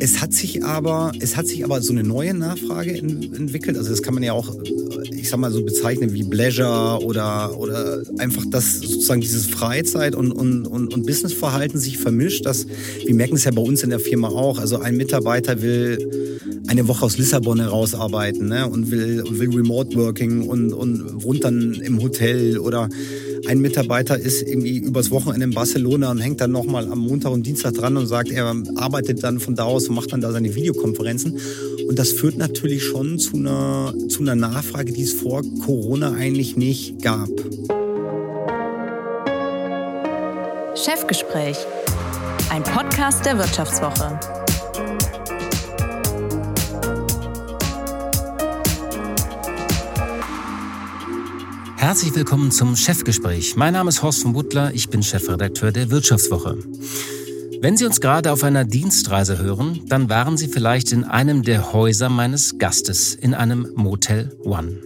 Es hat sich aber, es hat sich aber so eine neue Nachfrage in, entwickelt. Also das kann man ja auch, ich sag mal so bezeichnen wie Pleasure oder oder einfach, dass sozusagen dieses Freizeit und und und, und Businessverhalten sich vermischt. Das, wir merken es ja bei uns in der Firma auch. Also ein Mitarbeiter will eine Woche aus Lissabon herausarbeiten ne, und will will Remote Working und und wohnt dann im Hotel oder ein Mitarbeiter ist irgendwie übers Wochenende in Barcelona und hängt dann nochmal am Montag und Dienstag dran und sagt, er arbeitet dann von da aus und macht dann da seine Videokonferenzen. Und das führt natürlich schon zu einer, zu einer Nachfrage, die es vor Corona eigentlich nicht gab. Chefgespräch, ein Podcast der Wirtschaftswoche. Herzlich willkommen zum Chefgespräch. Mein Name ist Horst von Butler, ich bin Chefredakteur der Wirtschaftswoche. Wenn Sie uns gerade auf einer Dienstreise hören, dann waren Sie vielleicht in einem der Häuser meines Gastes, in einem Motel One.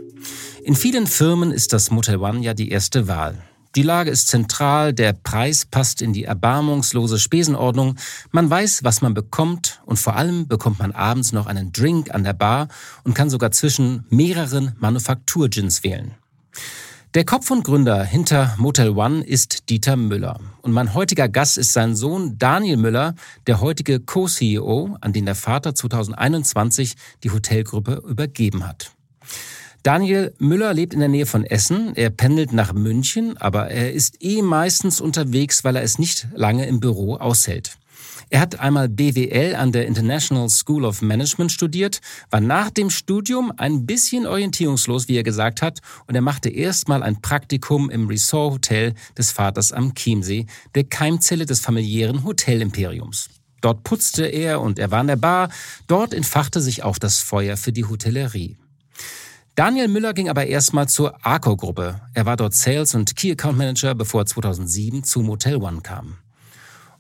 In vielen Firmen ist das Motel One ja die erste Wahl. Die Lage ist zentral, der Preis passt in die erbarmungslose Spesenordnung, man weiß, was man bekommt und vor allem bekommt man abends noch einen Drink an der Bar und kann sogar zwischen mehreren Manufakturgins wählen. Der Kopf und Gründer hinter Motel One ist Dieter Müller. Und mein heutiger Gast ist sein Sohn Daniel Müller, der heutige Co-CEO, an den der Vater 2021 die Hotelgruppe übergeben hat. Daniel Müller lebt in der Nähe von Essen. Er pendelt nach München, aber er ist eh meistens unterwegs, weil er es nicht lange im Büro aushält. Er hat einmal BWL an der International School of Management studiert, war nach dem Studium ein bisschen orientierungslos, wie er gesagt hat, und er machte erstmal ein Praktikum im Resort Hotel des Vaters am Chiemsee, der Keimzelle des familiären Hotelimperiums. Dort putzte er und er war in der Bar. Dort entfachte sich auch das Feuer für die Hotellerie. Daniel Müller ging aber erstmal zur Arco-Gruppe. Er war dort Sales- und Key Account Manager, bevor er 2007 zu Motel One kam.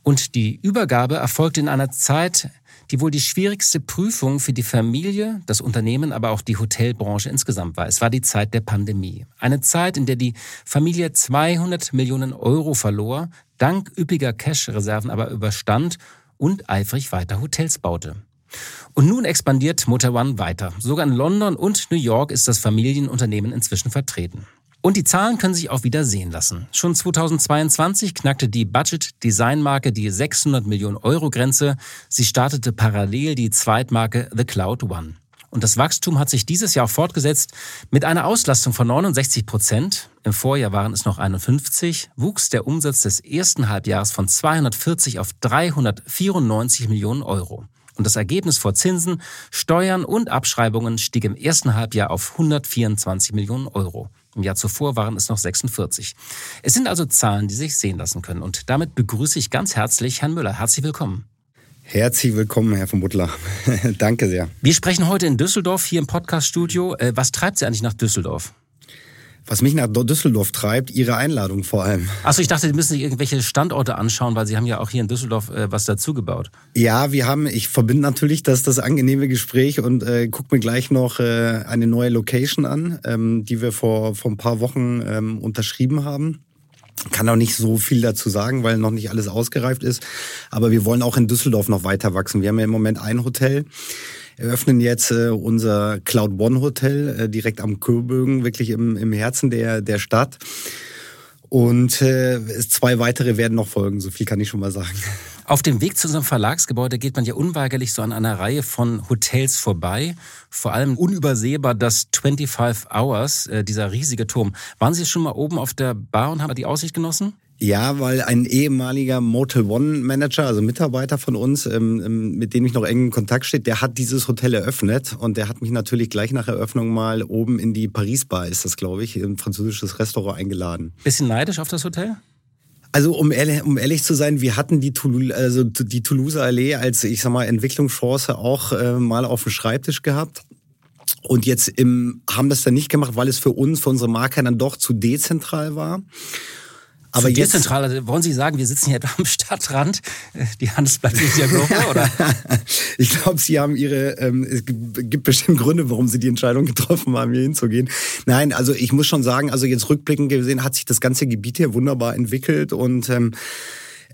Und die Übergabe erfolgte in einer Zeit, die wohl die schwierigste Prüfung für die Familie, das Unternehmen, aber auch die Hotelbranche insgesamt war. Es war die Zeit der Pandemie. Eine Zeit, in der die Familie 200 Millionen Euro verlor, dank üppiger Cash-Reserven aber überstand und eifrig weiter Hotels baute. Und nun expandiert Motor One weiter. Sogar in London und New York ist das Familienunternehmen inzwischen vertreten. Und die Zahlen können sich auch wieder sehen lassen. Schon 2022 knackte die Budget-Design-Marke die 600 Millionen Euro Grenze. Sie startete parallel die Zweitmarke The Cloud One. Und das Wachstum hat sich dieses Jahr fortgesetzt. Mit einer Auslastung von 69 Prozent, im Vorjahr waren es noch 51, wuchs der Umsatz des ersten Halbjahres von 240 auf 394 Millionen Euro. Und das Ergebnis vor Zinsen, Steuern und Abschreibungen stieg im ersten Halbjahr auf 124 Millionen Euro. Im Jahr zuvor waren es noch 46. Es sind also Zahlen, die sich sehen lassen können. Und damit begrüße ich ganz herzlich Herrn Müller. Herzlich willkommen. Herzlich willkommen, Herr von Butler. Danke sehr. Wir sprechen heute in Düsseldorf hier im Podcaststudio. Äh, was treibt Sie eigentlich nach Düsseldorf? Was mich nach Düsseldorf treibt, Ihre Einladung vor allem. Achso, ich dachte, Sie müssen sich irgendwelche Standorte anschauen, weil Sie haben ja auch hier in Düsseldorf äh, was dazugebaut. Ja, wir haben, ich verbinde natürlich das, das angenehme Gespräch und äh, gucke mir gleich noch äh, eine neue Location an, ähm, die wir vor, vor ein paar Wochen ähm, unterschrieben haben. Kann auch nicht so viel dazu sagen, weil noch nicht alles ausgereift ist. Aber wir wollen auch in Düsseldorf noch weiter wachsen. Wir haben ja im Moment ein Hotel eröffnen jetzt äh, unser Cloud One Hotel äh, direkt am Kürbögen, wirklich im, im Herzen der, der Stadt. Und äh, zwei weitere werden noch folgen, so viel kann ich schon mal sagen. Auf dem Weg zu unserem Verlagsgebäude geht man ja unweigerlich so an einer Reihe von Hotels vorbei. Vor allem unübersehbar das 25 Hours, äh, dieser riesige Turm. Waren Sie schon mal oben auf der Bar und haben die Aussicht genossen? Ja, weil ein ehemaliger Motel One Manager, also Mitarbeiter von uns, ähm, ähm, mit dem ich noch eng in Kontakt steht, der hat dieses Hotel eröffnet und der hat mich natürlich gleich nach Eröffnung mal oben in die Paris Bar, ist das glaube ich, ein französisches Restaurant eingeladen. Bisschen neidisch auf das Hotel? Also um ehrlich, um ehrlich zu sein, wir hatten die, Toulouse, also die Toulouse Allee als, ich sag mal, Entwicklungschance auch äh, mal auf dem Schreibtisch gehabt. Und jetzt im, haben das dann nicht gemacht, weil es für uns, für unsere Marke dann doch zu dezentral war. Aber Zu jetzt zentral, also wollen Sie sagen, wir sitzen hier am Stadtrand, die Handelsplatz ist ja Gruppe, oder? ich glaube, Sie haben Ihre, ähm, es gibt bestimmt Gründe, warum Sie die Entscheidung getroffen haben, hier hinzugehen. Nein, also ich muss schon sagen, also jetzt rückblickend gesehen hat sich das ganze Gebiet hier wunderbar entwickelt und ähm,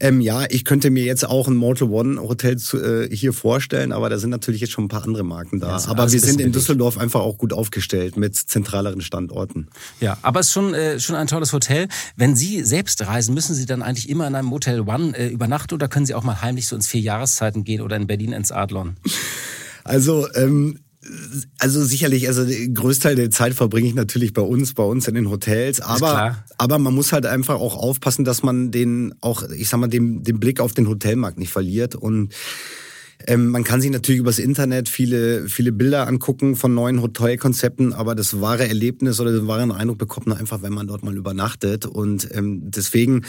Ähm, ja, ich könnte mir jetzt auch ein Mortal One Hotel zu, äh, hier vorstellen, aber da sind natürlich jetzt schon ein paar andere Marken da. Ja, aber wir sind in Düsseldorf einfach auch gut aufgestellt mit zentraleren Standorten. Ja, aber es ist schon, äh, schon ein tolles Hotel. Wenn Sie selbst reisen, müssen Sie dann eigentlich immer in einem Motel One äh, übernachten oder können Sie auch mal heimlich so ins vier Jahreszeiten gehen oder in Berlin ins Adlon? Also ähm, also sicherlich, also den Größteil der Zeit verbringe ich natürlich bei uns, bei uns in den Hotels. Aber, aber man muss halt einfach auch aufpassen, dass man den auch, ich sag mal, den, den Blick auf den Hotelmarkt nicht verliert. Und ähm, man kann sich natürlich übers Internet viele, viele Bilder angucken von neuen Hotelkonzepten, aber das wahre Erlebnis oder den wahren Eindruck bekommt man einfach, wenn man dort mal übernachtet. Und ähm, deswegen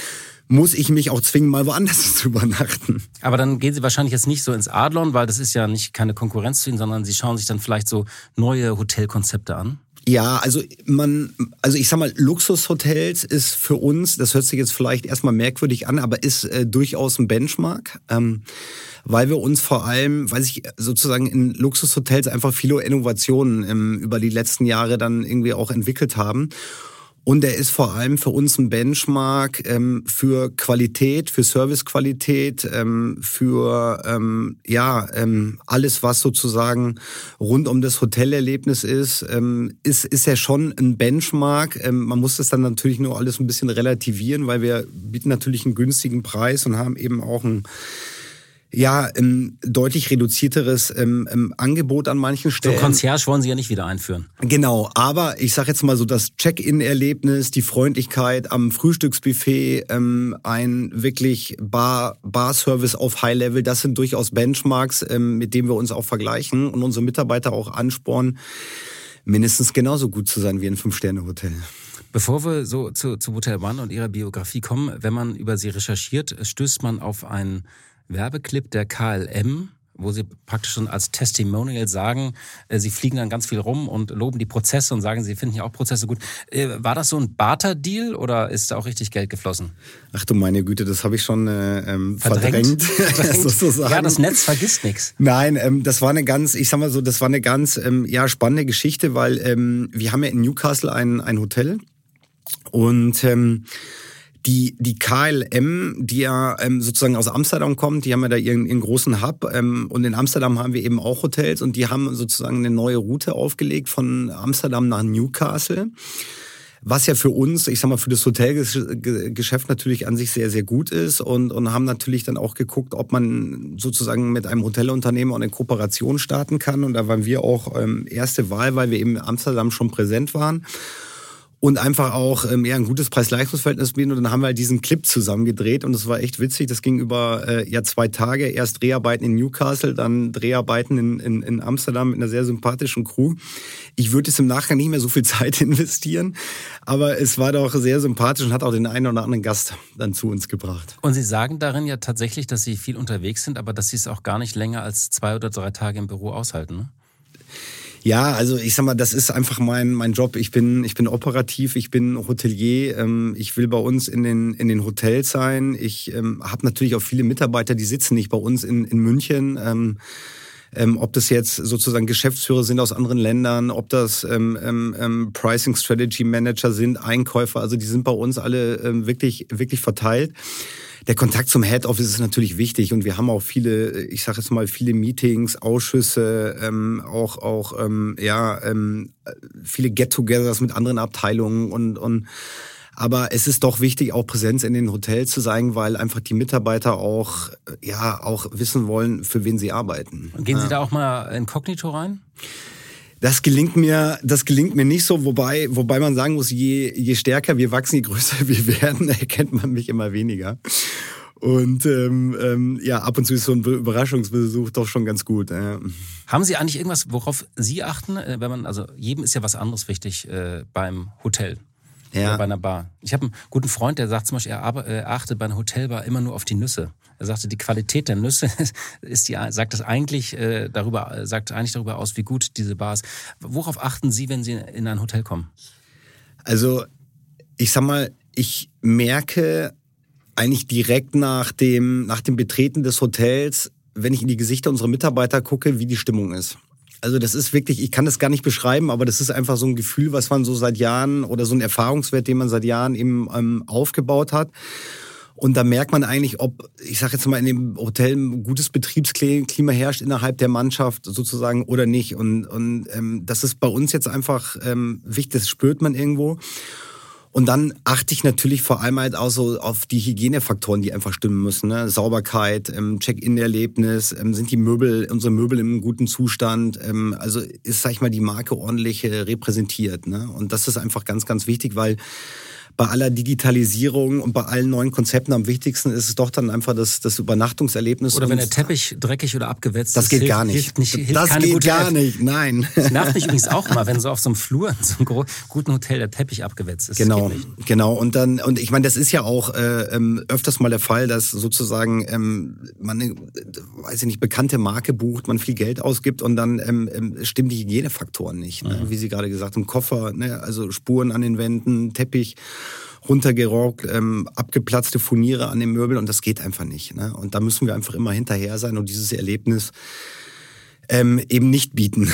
muss ich mich auch zwingen, mal woanders zu übernachten. Aber dann gehen Sie wahrscheinlich jetzt nicht so ins Adlon, weil das ist ja nicht keine Konkurrenz zu Ihnen, sondern Sie schauen sich dann vielleicht so neue Hotelkonzepte an. Ja, also man, also ich sag mal, Luxushotels ist für uns, das hört sich jetzt vielleicht erstmal merkwürdig an, aber ist äh, durchaus ein Benchmark. Ähm, weil wir uns vor allem, weiß ich, sozusagen in Luxushotels einfach viele Innovationen ähm, über die letzten Jahre dann irgendwie auch entwickelt haben. Und er ist vor allem für uns ein Benchmark ähm, für Qualität, für Servicequalität, ähm, für ähm, ja ähm, alles, was sozusagen rund um das Hotelerlebnis ist, ähm, ist ist er schon ein Benchmark. Ähm, man muss das dann natürlich nur alles ein bisschen relativieren, weil wir bieten natürlich einen günstigen Preis und haben eben auch ein ja, ein deutlich reduzierteres ähm, ähm, Angebot an manchen Stellen. So Concierge wollen Sie ja nicht wieder einführen. Genau, aber ich sage jetzt mal so, das Check-in-Erlebnis, die Freundlichkeit am Frühstücksbuffet, ähm, ein wirklich Bar, Bar-Service auf High-Level, das sind durchaus Benchmarks, ähm, mit denen wir uns auch vergleichen und unsere Mitarbeiter auch anspornen, mindestens genauso gut zu sein wie ein Fünf-Sterne-Hotel. Bevor wir so zu, zu Hotel One und Ihrer Biografie kommen, wenn man über Sie recherchiert, stößt man auf einen Werbeclip der KLM, wo sie praktisch schon als Testimonial sagen, äh, sie fliegen dann ganz viel rum und loben die Prozesse und sagen, sie finden ja auch Prozesse gut. Äh, war das so ein Barter-Deal oder ist da auch richtig Geld geflossen? Ach du meine Güte, das habe ich schon äh, ähm, verdrängt. verdrängt. sozusagen. Ja, das Netz vergisst nichts. Nein, ähm, das war eine ganz, ich sag mal so, das war eine ganz ähm, ja, spannende Geschichte, weil ähm, wir haben ja in Newcastle ein, ein Hotel und ähm, die, die KLM, die ja ähm, sozusagen aus Amsterdam kommt, die haben ja da ihren, ihren großen Hub. Ähm, und in Amsterdam haben wir eben auch Hotels und die haben sozusagen eine neue Route aufgelegt von Amsterdam nach Newcastle. Was ja für uns, ich sag mal, für das Hotelgeschäft natürlich an sich sehr, sehr gut ist und, und haben natürlich dann auch geguckt, ob man sozusagen mit einem Hotelunternehmen eine Kooperation starten kann. Und da waren wir auch ähm, erste Wahl, weil wir eben in Amsterdam schon präsent waren und einfach auch ähm, ja, ein gutes Preis-Leistungs-Verhältnis bieten. Und dann haben wir halt diesen Clip zusammen gedreht und es war echt witzig. Das ging über äh, ja zwei Tage. Erst Dreharbeiten in Newcastle, dann Dreharbeiten in, in, in Amsterdam mit einer sehr sympathischen Crew. Ich würde jetzt im Nachgang nicht mehr so viel Zeit investieren, aber es war doch sehr sympathisch und hat auch den einen oder anderen Gast dann zu uns gebracht. Und Sie sagen darin ja tatsächlich, dass Sie viel unterwegs sind, aber dass Sie es auch gar nicht länger als zwei oder drei Tage im Büro aushalten. Ne? Ja, also ich sag mal, das ist einfach mein, mein Job. Ich bin, ich bin operativ, ich bin Hotelier. Ähm, ich will bei uns in den, in den Hotels sein. Ich ähm, habe natürlich auch viele Mitarbeiter, die sitzen nicht bei uns in, in München. Ähm, ähm, ob das jetzt sozusagen Geschäftsführer sind aus anderen Ländern, ob das ähm, ähm, ähm Pricing Strategy Manager sind, Einkäufer, also die sind bei uns alle ähm, wirklich, wirklich verteilt. Der Kontakt zum Head Office ist natürlich wichtig und wir haben auch viele, ich sage jetzt mal, viele Meetings, Ausschüsse, ähm, auch auch ähm, ja ähm, viele Get-togethers mit anderen Abteilungen und und aber es ist doch wichtig, auch Präsenz in den Hotels zu zeigen, weil einfach die Mitarbeiter auch, ja, auch wissen wollen, für wen sie arbeiten. Und gehen Sie da auch mal inkognito rein? Das gelingt mir, das gelingt mir nicht so, wobei, wobei man sagen muss, je, je stärker wir wachsen, je größer wir werden, erkennt man mich immer weniger. Und ähm, ähm, ja, ab und zu ist so ein Überraschungsbesuch doch schon ganz gut. Ja. Haben Sie eigentlich irgendwas, worauf Sie achten, äh, wenn man, also jedem ist ja was anderes wichtig äh, beim Hotel ja. oder bei einer Bar. Ich habe einen guten Freund, der sagt zum Beispiel, er achtet bei einer Hotelbar immer nur auf die Nüsse. Er sagte, die Qualität der Nüsse ist die, sagt das eigentlich äh, darüber, sagt eigentlich darüber aus, wie gut diese Bar ist. Worauf achten Sie, wenn Sie in ein Hotel kommen? Also, ich sag mal, ich merke eigentlich direkt nach dem, nach dem Betreten des Hotels, wenn ich in die Gesichter unserer Mitarbeiter gucke, wie die Stimmung ist. Also das ist wirklich, ich kann das gar nicht beschreiben, aber das ist einfach so ein Gefühl, was man so seit Jahren oder so ein Erfahrungswert, den man seit Jahren eben ähm, aufgebaut hat. Und da merkt man eigentlich, ob, ich sage jetzt mal, in dem Hotel ein gutes Betriebsklima herrscht innerhalb der Mannschaft sozusagen oder nicht. Und, und ähm, das ist bei uns jetzt einfach ähm, wichtig, das spürt man irgendwo. Und dann achte ich natürlich vor allem halt auch so auf die Hygienefaktoren, die einfach stimmen müssen. Ne? Sauberkeit, ähm, Check-in-Erlebnis, ähm, sind die Möbel, unsere Möbel im guten Zustand, ähm, also ist, sag ich mal, die Marke ordentlich äh, repräsentiert. Ne? Und das ist einfach ganz, ganz wichtig, weil bei aller Digitalisierung und bei allen neuen Konzepten am wichtigsten ist es doch dann einfach das, das Übernachtungserlebnis. Oder wenn der Teppich dreckig oder abgewetzt das ist. Das geht gar nicht. Hilft nicht hilft das geht gar Elf. nicht, nein. Das nervt mich übrigens auch mal, wenn so auf so einem Flur in so einem guten Hotel der Teppich abgewetzt ist. Genau, genau. Und dann, und ich meine, das ist ja auch äh, ähm, öfters mal der Fall, dass sozusagen ähm, man eine, weiß ich nicht, bekannte Marke bucht, man viel Geld ausgibt und dann ähm, ähm stimmen die Hygienefaktoren nicht. Ne? Mhm. Wie Sie gerade gesagt haben, Koffer, ne? also Spuren an den Wänden, Teppich runtergerockt, ähm, abgeplatzte Furniere an den Möbeln und das geht einfach nicht. Ne? Und da müssen wir einfach immer hinterher sein und dieses Erlebnis ähm, eben nicht bieten.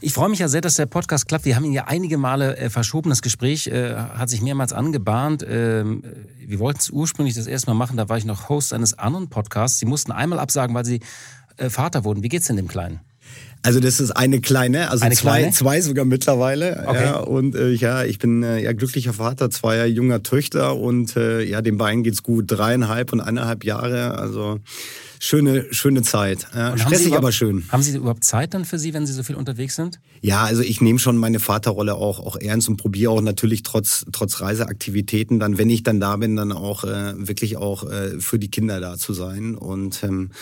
Ich freue mich ja sehr, dass der Podcast klappt. Wir haben ihn ja einige Male äh, verschoben. Das Gespräch äh, hat sich mehrmals angebahnt. Ähm, wir wollten es ursprünglich das erste Mal machen. Da war ich noch Host eines anderen Podcasts. Sie mussten einmal absagen, weil Sie äh, Vater wurden. Wie geht's denn dem Kleinen? Also das ist eine kleine, also eine zwei, kleine? zwei sogar mittlerweile. Okay. Ja, und äh, ja, ich bin äh, ja glücklicher Vater zweier junger Töchter und äh, ja, den beiden geht's gut, dreieinhalb und eineinhalb Jahre. Also schöne, schöne Zeit. Ja, stressig, aber schön. Haben Sie überhaupt Zeit dann für Sie, wenn Sie so viel unterwegs sind? Ja, also ich nehme schon meine Vaterrolle auch, auch ernst und probiere auch natürlich trotz, trotz Reiseaktivitäten dann, wenn ich dann da bin, dann auch äh, wirklich auch äh, für die Kinder da zu sein. Und ähm,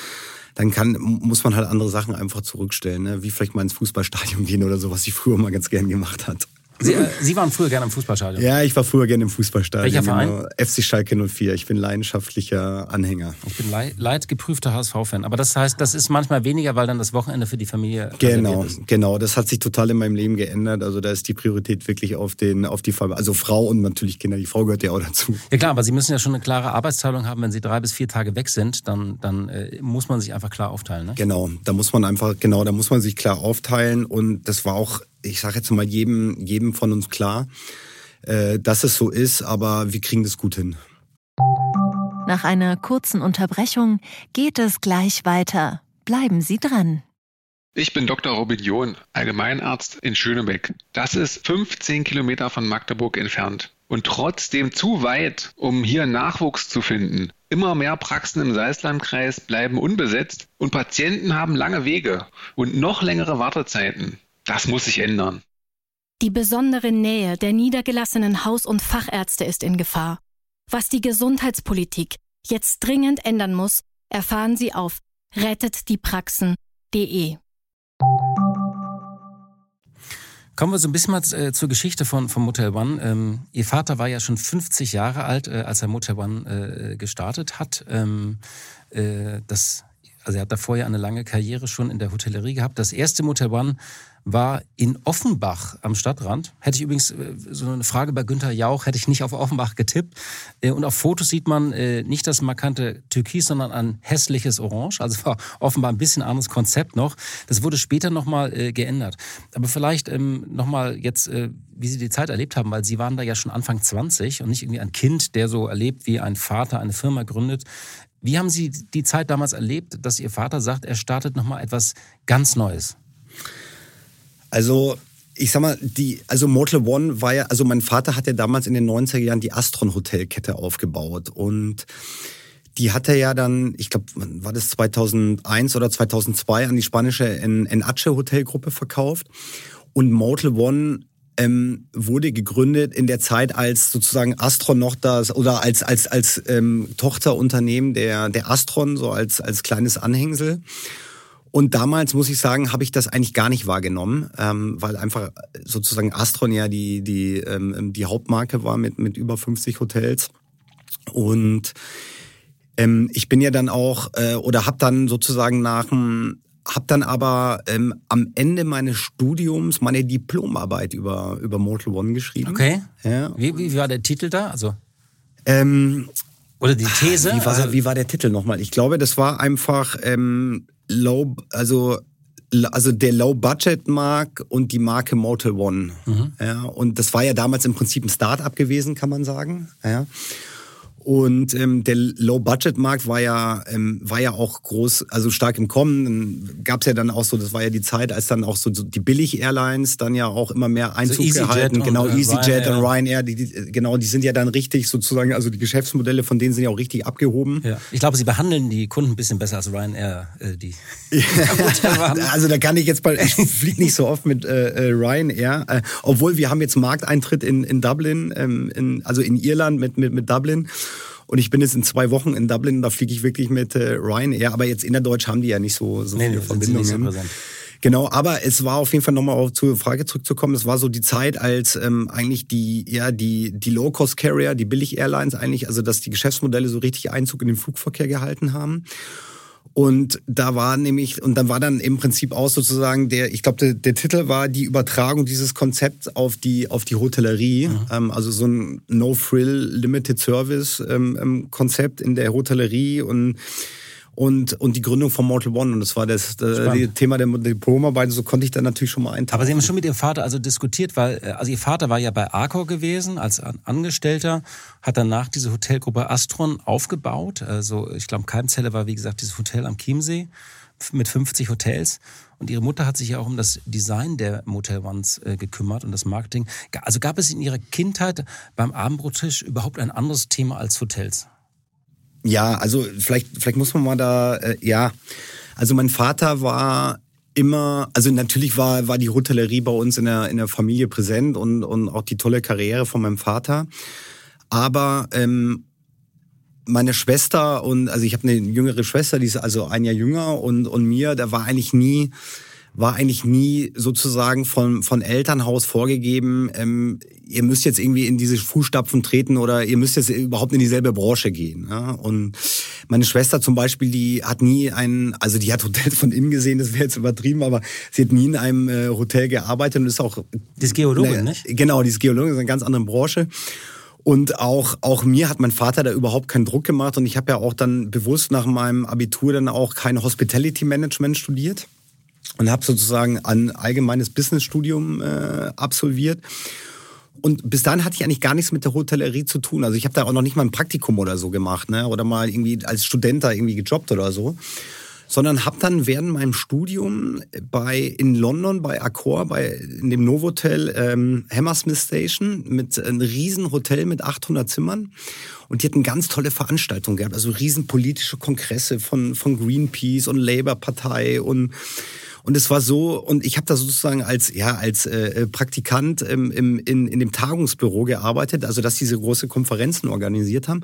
dann kann, muss man halt andere Sachen einfach zurückstellen, ne? wie vielleicht mal ins Fußballstadion gehen oder so, was ich früher mal ganz gern gemacht hat. Sie, äh, Sie, waren früher gerne im Fußballstadion? Ja, ich war früher gerne im Fußballstadion. Welcher Verein? Genau. FC Schalke 04. Ich bin leidenschaftlicher Anhänger. Ich bin leidgeprüfter HSV-Fan. Aber das heißt, das ist manchmal weniger, weil dann das Wochenende für die Familie Genau, genau. Das hat sich total in meinem Leben geändert. Also da ist die Priorität wirklich auf, den, auf die Familie. Also Frau und natürlich Kinder. Die Frau gehört ja auch dazu. Ja klar, aber Sie müssen ja schon eine klare Arbeitsteilung haben. Wenn Sie drei bis vier Tage weg sind, dann, dann äh, muss man sich einfach klar aufteilen. Ne? Genau, da muss man einfach, genau, da muss man sich klar aufteilen. Und das war auch ich sage jetzt mal jedem, jedem von uns klar, äh, dass es so ist, aber wir kriegen das gut hin. Nach einer kurzen Unterbrechung geht es gleich weiter. Bleiben Sie dran. Ich bin Dr. Robin John, Allgemeinarzt in Schönebeck. Das ist 15 Kilometer von Magdeburg entfernt und trotzdem zu weit, um hier Nachwuchs zu finden. Immer mehr Praxen im Salzlandkreis bleiben unbesetzt und Patienten haben lange Wege und noch längere Wartezeiten. Das muss sich ändern. Die besondere Nähe der niedergelassenen Haus- und Fachärzte ist in Gefahr. Was die Gesundheitspolitik jetzt dringend ändern muss, erfahren Sie auf rettetdiepraxen.de. Kommen wir so ein bisschen mal äh, zur Geschichte von, von Motel One. Ähm, Ihr Vater war ja schon 50 Jahre alt, äh, als er Motel One äh, gestartet hat. Ähm, äh, das, also er hat davor ja eine lange Karriere schon in der Hotellerie gehabt. Das erste Motel One war in Offenbach am Stadtrand. Hätte ich übrigens äh, so eine Frage bei Günther Jauch, hätte ich nicht auf Offenbach getippt. Äh, und auf Fotos sieht man äh, nicht das markante Türkis, sondern ein hässliches Orange. Also war offenbar ein bisschen anderes Konzept noch. Das wurde später nochmal geändert. Aber vielleicht ähm, nochmal jetzt, wie Sie die Zeit erlebt haben, weil Sie waren da ja schon Anfang 20 und nicht irgendwie ein Kind, der so erlebt, wie ein Vater eine Firma gründet. Wie haben Sie die Zeit damals erlebt, dass Ihr Vater sagt, er startet nochmal etwas ganz Neues? Also ich sag mal, die, also Mortal One war ja, also mein Vater hat ja damals in den 90er Jahren die Astron Hotelkette aufgebaut und die hat er ja dann, ich glaube, war das 2001 oder 2002 an die spanische Enache Hotelgruppe verkauft und Mortal One ähm, wurde gegründet in der Zeit, als sozusagen Astron noch das oder als als als ähm, Tochterunternehmen der der Astron so als als kleines Anhängsel. Und damals muss ich sagen, habe ich das eigentlich gar nicht wahrgenommen, ähm, weil einfach sozusagen Astron ja die die ähm, die Hauptmarke war mit mit über 50 Hotels. Und ähm, ich bin ja dann auch äh, oder habe dann sozusagen nach dem habe dann aber ähm, am Ende meines Studiums meine Diplomarbeit über über Mortal One geschrieben. Okay. Ja. Wie, wie war der Titel da? Also ähm, oder die These? Wie war, also, wie war der Titel nochmal? Ich glaube, das war einfach ähm, Low, also also der Low-Budget-Mark und die Marke Motel One. Mhm. Ja, und das war ja damals im Prinzip ein Start-up gewesen, kann man sagen. Ja. Und ähm, der Low-Budget-Markt war ja ähm, war ja auch groß, also stark im Kommen. Dann gab es ja dann auch so, das war ja die Zeit, als dann auch so, so die Billig-Airlines dann ja auch immer mehr Einzug also gehalten. Genau, und, EasyJet Ryanair. und Ryanair, die, die, genau, die sind ja dann richtig sozusagen, also die Geschäftsmodelle von denen sind ja auch richtig abgehoben. Ja. Ich glaube, sie behandeln die Kunden ein bisschen besser als Ryanair, äh, die. also da kann ich jetzt mal, ich fliege nicht so oft mit äh, äh, Ryanair, äh, obwohl wir haben jetzt Markteintritt in, in Dublin, ähm, in, also in Irland mit, mit, mit Dublin. Und ich bin jetzt in zwei Wochen in Dublin, da fliege ich wirklich mit äh, Ryanair. Aber jetzt innerdeutsch haben die ja nicht so, so nee, viele Verbindungen. So Genau, aber es war auf jeden Fall nochmal auf zur Frage zurückzukommen. Es war so die Zeit, als ähm, eigentlich die, ja, die, die Low-Cost-Carrier, die Billig-Airlines eigentlich, also dass die Geschäftsmodelle so richtig Einzug in den Flugverkehr gehalten haben. Und da war nämlich, und dann war dann im Prinzip auch sozusagen der, ich glaube, der, der, Titel war die Übertragung dieses Konzepts auf die, auf die Hotellerie. Ähm, also so ein No-Frill Limited Service ähm, ähm Konzept in der Hotellerie und und, und die Gründung von Mortal One. Und das war das, äh, Thema der Diplomarbeit. So konnte ich dann natürlich schon mal eintauchen. Aber Sie haben schon mit Ihrem Vater also diskutiert, weil äh, also Ihr Vater war ja bei Arcor gewesen als Angestellter, hat danach diese Hotelgruppe Astron aufgebaut. Also ich glaube, Keimzelle war wie gesagt dieses Hotel am Chiemsee mit 50 Hotels. Und ihre Mutter hat sich ja auch um das Design der Motel Ones äh, gekümmert und das Marketing. Also gab es in ihrer Kindheit beim Abendbrottisch überhaupt ein anderes Thema als Hotels? Ja, also vielleicht, vielleicht muss man mal da, äh, ja, also mein Vater war immer, also natürlich war, war die Hotellerie bei uns in der, in der Familie präsent und, und auch die tolle Karriere von meinem Vater. Aber ähm, meine Schwester und, also ich habe eine jüngere Schwester, die ist also ein Jahr jünger und, und mir, da war eigentlich nie, war eigentlich nie sozusagen von, von Elternhaus vorgegeben, ähm, ihr müsst jetzt irgendwie in diese Fußstapfen treten oder ihr müsst jetzt überhaupt in dieselbe Branche gehen. Ja? Und meine Schwester zum Beispiel, die hat nie einen, also die hat Hotels von innen gesehen, das wäre jetzt übertrieben, aber sie hat nie in einem äh, Hotel gearbeitet und ist auch... Die ist Geologin, ne, nicht? Genau, die ist Geologin, das ist eine ganz andere Branche. Und auch, auch mir hat mein Vater da überhaupt keinen Druck gemacht und ich habe ja auch dann bewusst nach meinem Abitur dann auch kein Hospitality Management studiert und habe sozusagen ein allgemeines Businessstudium äh, absolviert. Und bis dahin hatte ich eigentlich gar nichts mit der Hotellerie zu tun. Also ich habe da auch noch nicht mal ein Praktikum oder so gemacht, ne? Oder mal irgendwie als Student da irgendwie gejobbt oder so. Sondern habe dann während meinem Studium bei in London bei Accor, bei in dem Novotel ähm, Hammersmith Station mit einem riesen Hotel mit 800 Zimmern und die hatten ganz tolle Veranstaltungen gehabt, also riesen politische Kongresse von von Greenpeace und Labour Partei und und es war so, und ich habe da sozusagen als, ja, als äh, äh Praktikant ähm, im, in, in dem Tagungsbüro gearbeitet, also dass diese große Konferenzen organisiert haben.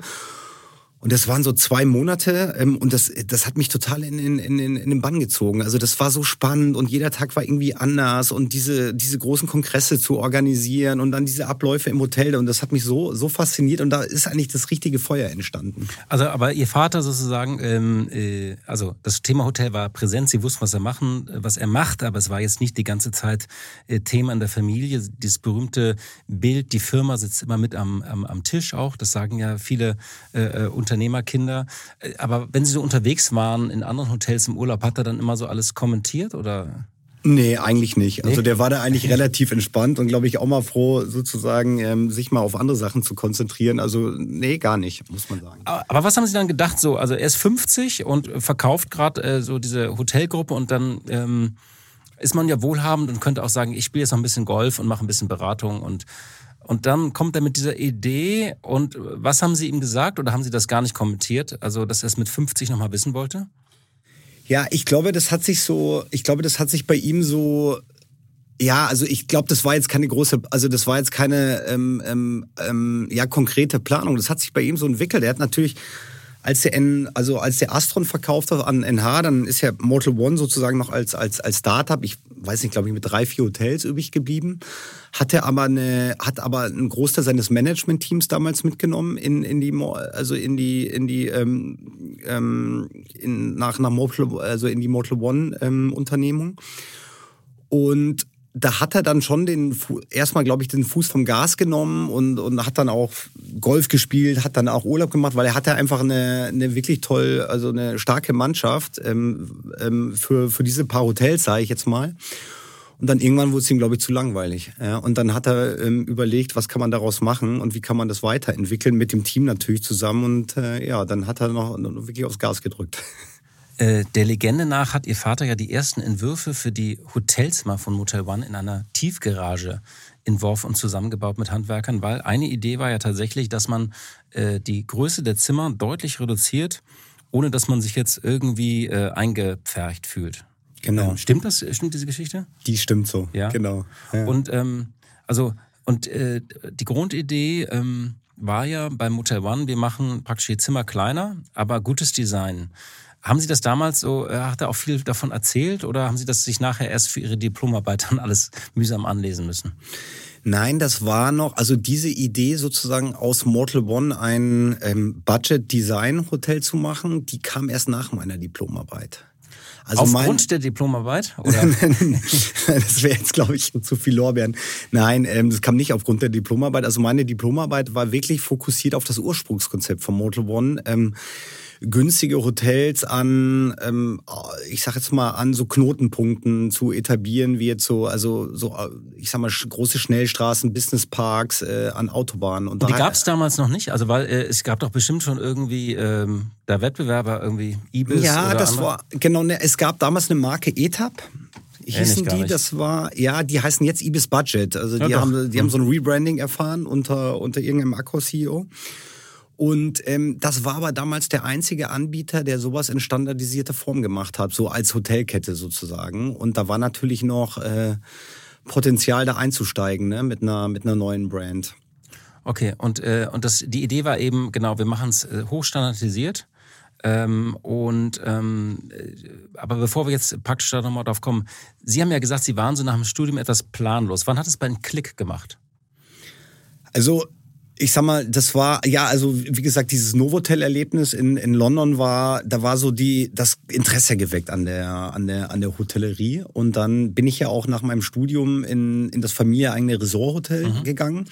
Und das waren so zwei Monate ähm, und das, das hat mich total in, in, in, in den Bann gezogen. Also das war so spannend und jeder Tag war irgendwie anders und diese, diese großen Kongresse zu organisieren und dann diese Abläufe im Hotel und das hat mich so, so fasziniert und da ist eigentlich das richtige Feuer entstanden. Also aber Ihr Vater sozusagen, ähm, äh, also das Thema Hotel war präsent, Sie wussten, was er machen, was er macht, aber es war jetzt nicht die ganze Zeit äh, Thema in der Familie. Dieses berühmte Bild, die Firma sitzt immer mit am, am, am Tisch auch, das sagen ja viele äh, äh Unternehmerkinder. Äh, aber wenn Sie so unterwegs waren in anderen Hotels im Urlaub, hat er dann immer so alles kommentiert oder? Nee, eigentlich nicht. Also der war da eigentlich relativ entspannt und glaube ich auch mal froh, sozusagen ähm, sich mal auf andere Sachen zu konzentrieren. Also nee, gar nicht, muss man sagen. Aber, was haben Sie dann gedacht? So, also er ist 50 und verkauft gerade äh, so diese Hotelgruppe und dann ähm, ist man ja wohlhabend und könnte auch sagen, ich spiele jetzt noch ein bisschen Golf und mache ein bisschen Beratung und und dann kommt er mit dieser Idee und was haben Sie ihm gesagt oder haben Sie das gar nicht kommentiert? Also, dass er es mit 50 nochmal wissen wollte? Ja, ich glaube, das hat sich so, ich glaube, das hat sich bei ihm so ja, also ich glaube, das war jetzt keine große, also das war jetzt keine ähm, ähm, ähm, ja konkrete Planung. Das hat sich bei ihm so entwickelt. Er hat natürlich als der, N, also als der Astron verkauft hat an NH, dann ist ja Mortal One sozusagen noch als, als, als Startup, ich weiß nicht, glaube ich, mit drei, vier Hotels übrig geblieben. Hatte aber eine, hat aber einen Großteil seines Management-Teams damals mitgenommen in, in die, also in die, in die, ähm, ähm, in, nach, nach Mortal, also in die Mortal One ähm. Und da hat er dann schon den erstmal, glaube ich, den Fuß vom Gas genommen und, und hat dann auch Golf gespielt, hat dann auch Urlaub gemacht, weil er hatte einfach eine, eine wirklich toll, also eine starke Mannschaft ähm, ähm, für, für diese paar Hotels, sage ich jetzt mal. Und dann irgendwann wurde es ihm, glaube ich, zu langweilig. Ja, und dann hat er ähm, überlegt, was kann man daraus machen und wie kann man das weiterentwickeln, mit dem Team natürlich zusammen. Und äh, ja, dann hat er noch, noch wirklich aufs Gas gedrückt. Äh, der Legende nach hat Ihr Vater ja die ersten Entwürfe für die Hotelzimmer von Motel One in einer Tiefgarage entworfen und zusammengebaut mit Handwerkern, weil eine Idee war ja tatsächlich, dass man äh, die Größe der Zimmer deutlich reduziert, ohne dass man sich jetzt irgendwie äh, eingepfercht fühlt. Genau. Ähm, stimmt das? Stimmt diese Geschichte? Die stimmt so. Ja. Genau. Ja. Und ähm, also und äh, die Grundidee ähm, war ja beim Motel One, wir machen praktisch die Zimmer kleiner, aber gutes Design. Haben Sie das damals so, äh, hat er auch viel davon erzählt oder haben Sie das sich nachher erst für Ihre Diplomarbeit dann alles mühsam anlesen müssen? Nein, das war noch, also diese Idee sozusagen aus Mortal One ein ähm, Budget-Design-Hotel zu machen, die kam erst nach meiner Diplomarbeit. Also Aufgrund mein, der Diplomarbeit? Oder? das wäre jetzt, glaube ich, zu viel Lorbeeren. Nein, ähm, das kam nicht aufgrund der Diplomarbeit. Also meine Diplomarbeit war wirklich fokussiert auf das Ursprungskonzept von Mortal One. Ähm, günstige Hotels an, ähm, ich sag jetzt mal, an so Knotenpunkten zu etablieren, wie jetzt so, also so, ich sag mal, große Schnellstraßen, Businessparks äh, an Autobahnen. Und, und die gab es damals noch nicht? Also weil äh, es gab doch bestimmt schon irgendwie ähm, da Wettbewerber, irgendwie Ibis Ja, oder das andere? war, genau, ne, es gab damals eine Marke ETAP hießen die, das war, ja, die heißen jetzt Ibis Budget. Also die, ja, haben, die haben hm. so ein Rebranding erfahren unter, unter irgendeinem Accor-CEO. Und ähm, das war aber damals der einzige Anbieter, der sowas in standardisierte Form gemacht hat, so als Hotelkette sozusagen. Und da war natürlich noch äh, Potenzial, da einzusteigen, ne, mit einer mit einer neuen Brand. Okay, und äh, und das die Idee war eben genau, wir machen es äh, hochstandardisiert. Ähm, und ähm, äh, aber bevor wir jetzt praktisch da nochmal drauf kommen, Sie haben ja gesagt, Sie waren so nach dem Studium etwas planlos. Wann hat es bei einem Klick gemacht? Also ich sag mal, das war, ja, also wie gesagt, dieses Novotel-Erlebnis in, in London war, da war so die, das Interesse geweckt an der, an der, an der Hotellerie. Und dann bin ich ja auch nach meinem Studium in, in das familieeigene Resorthotel mhm. gegangen.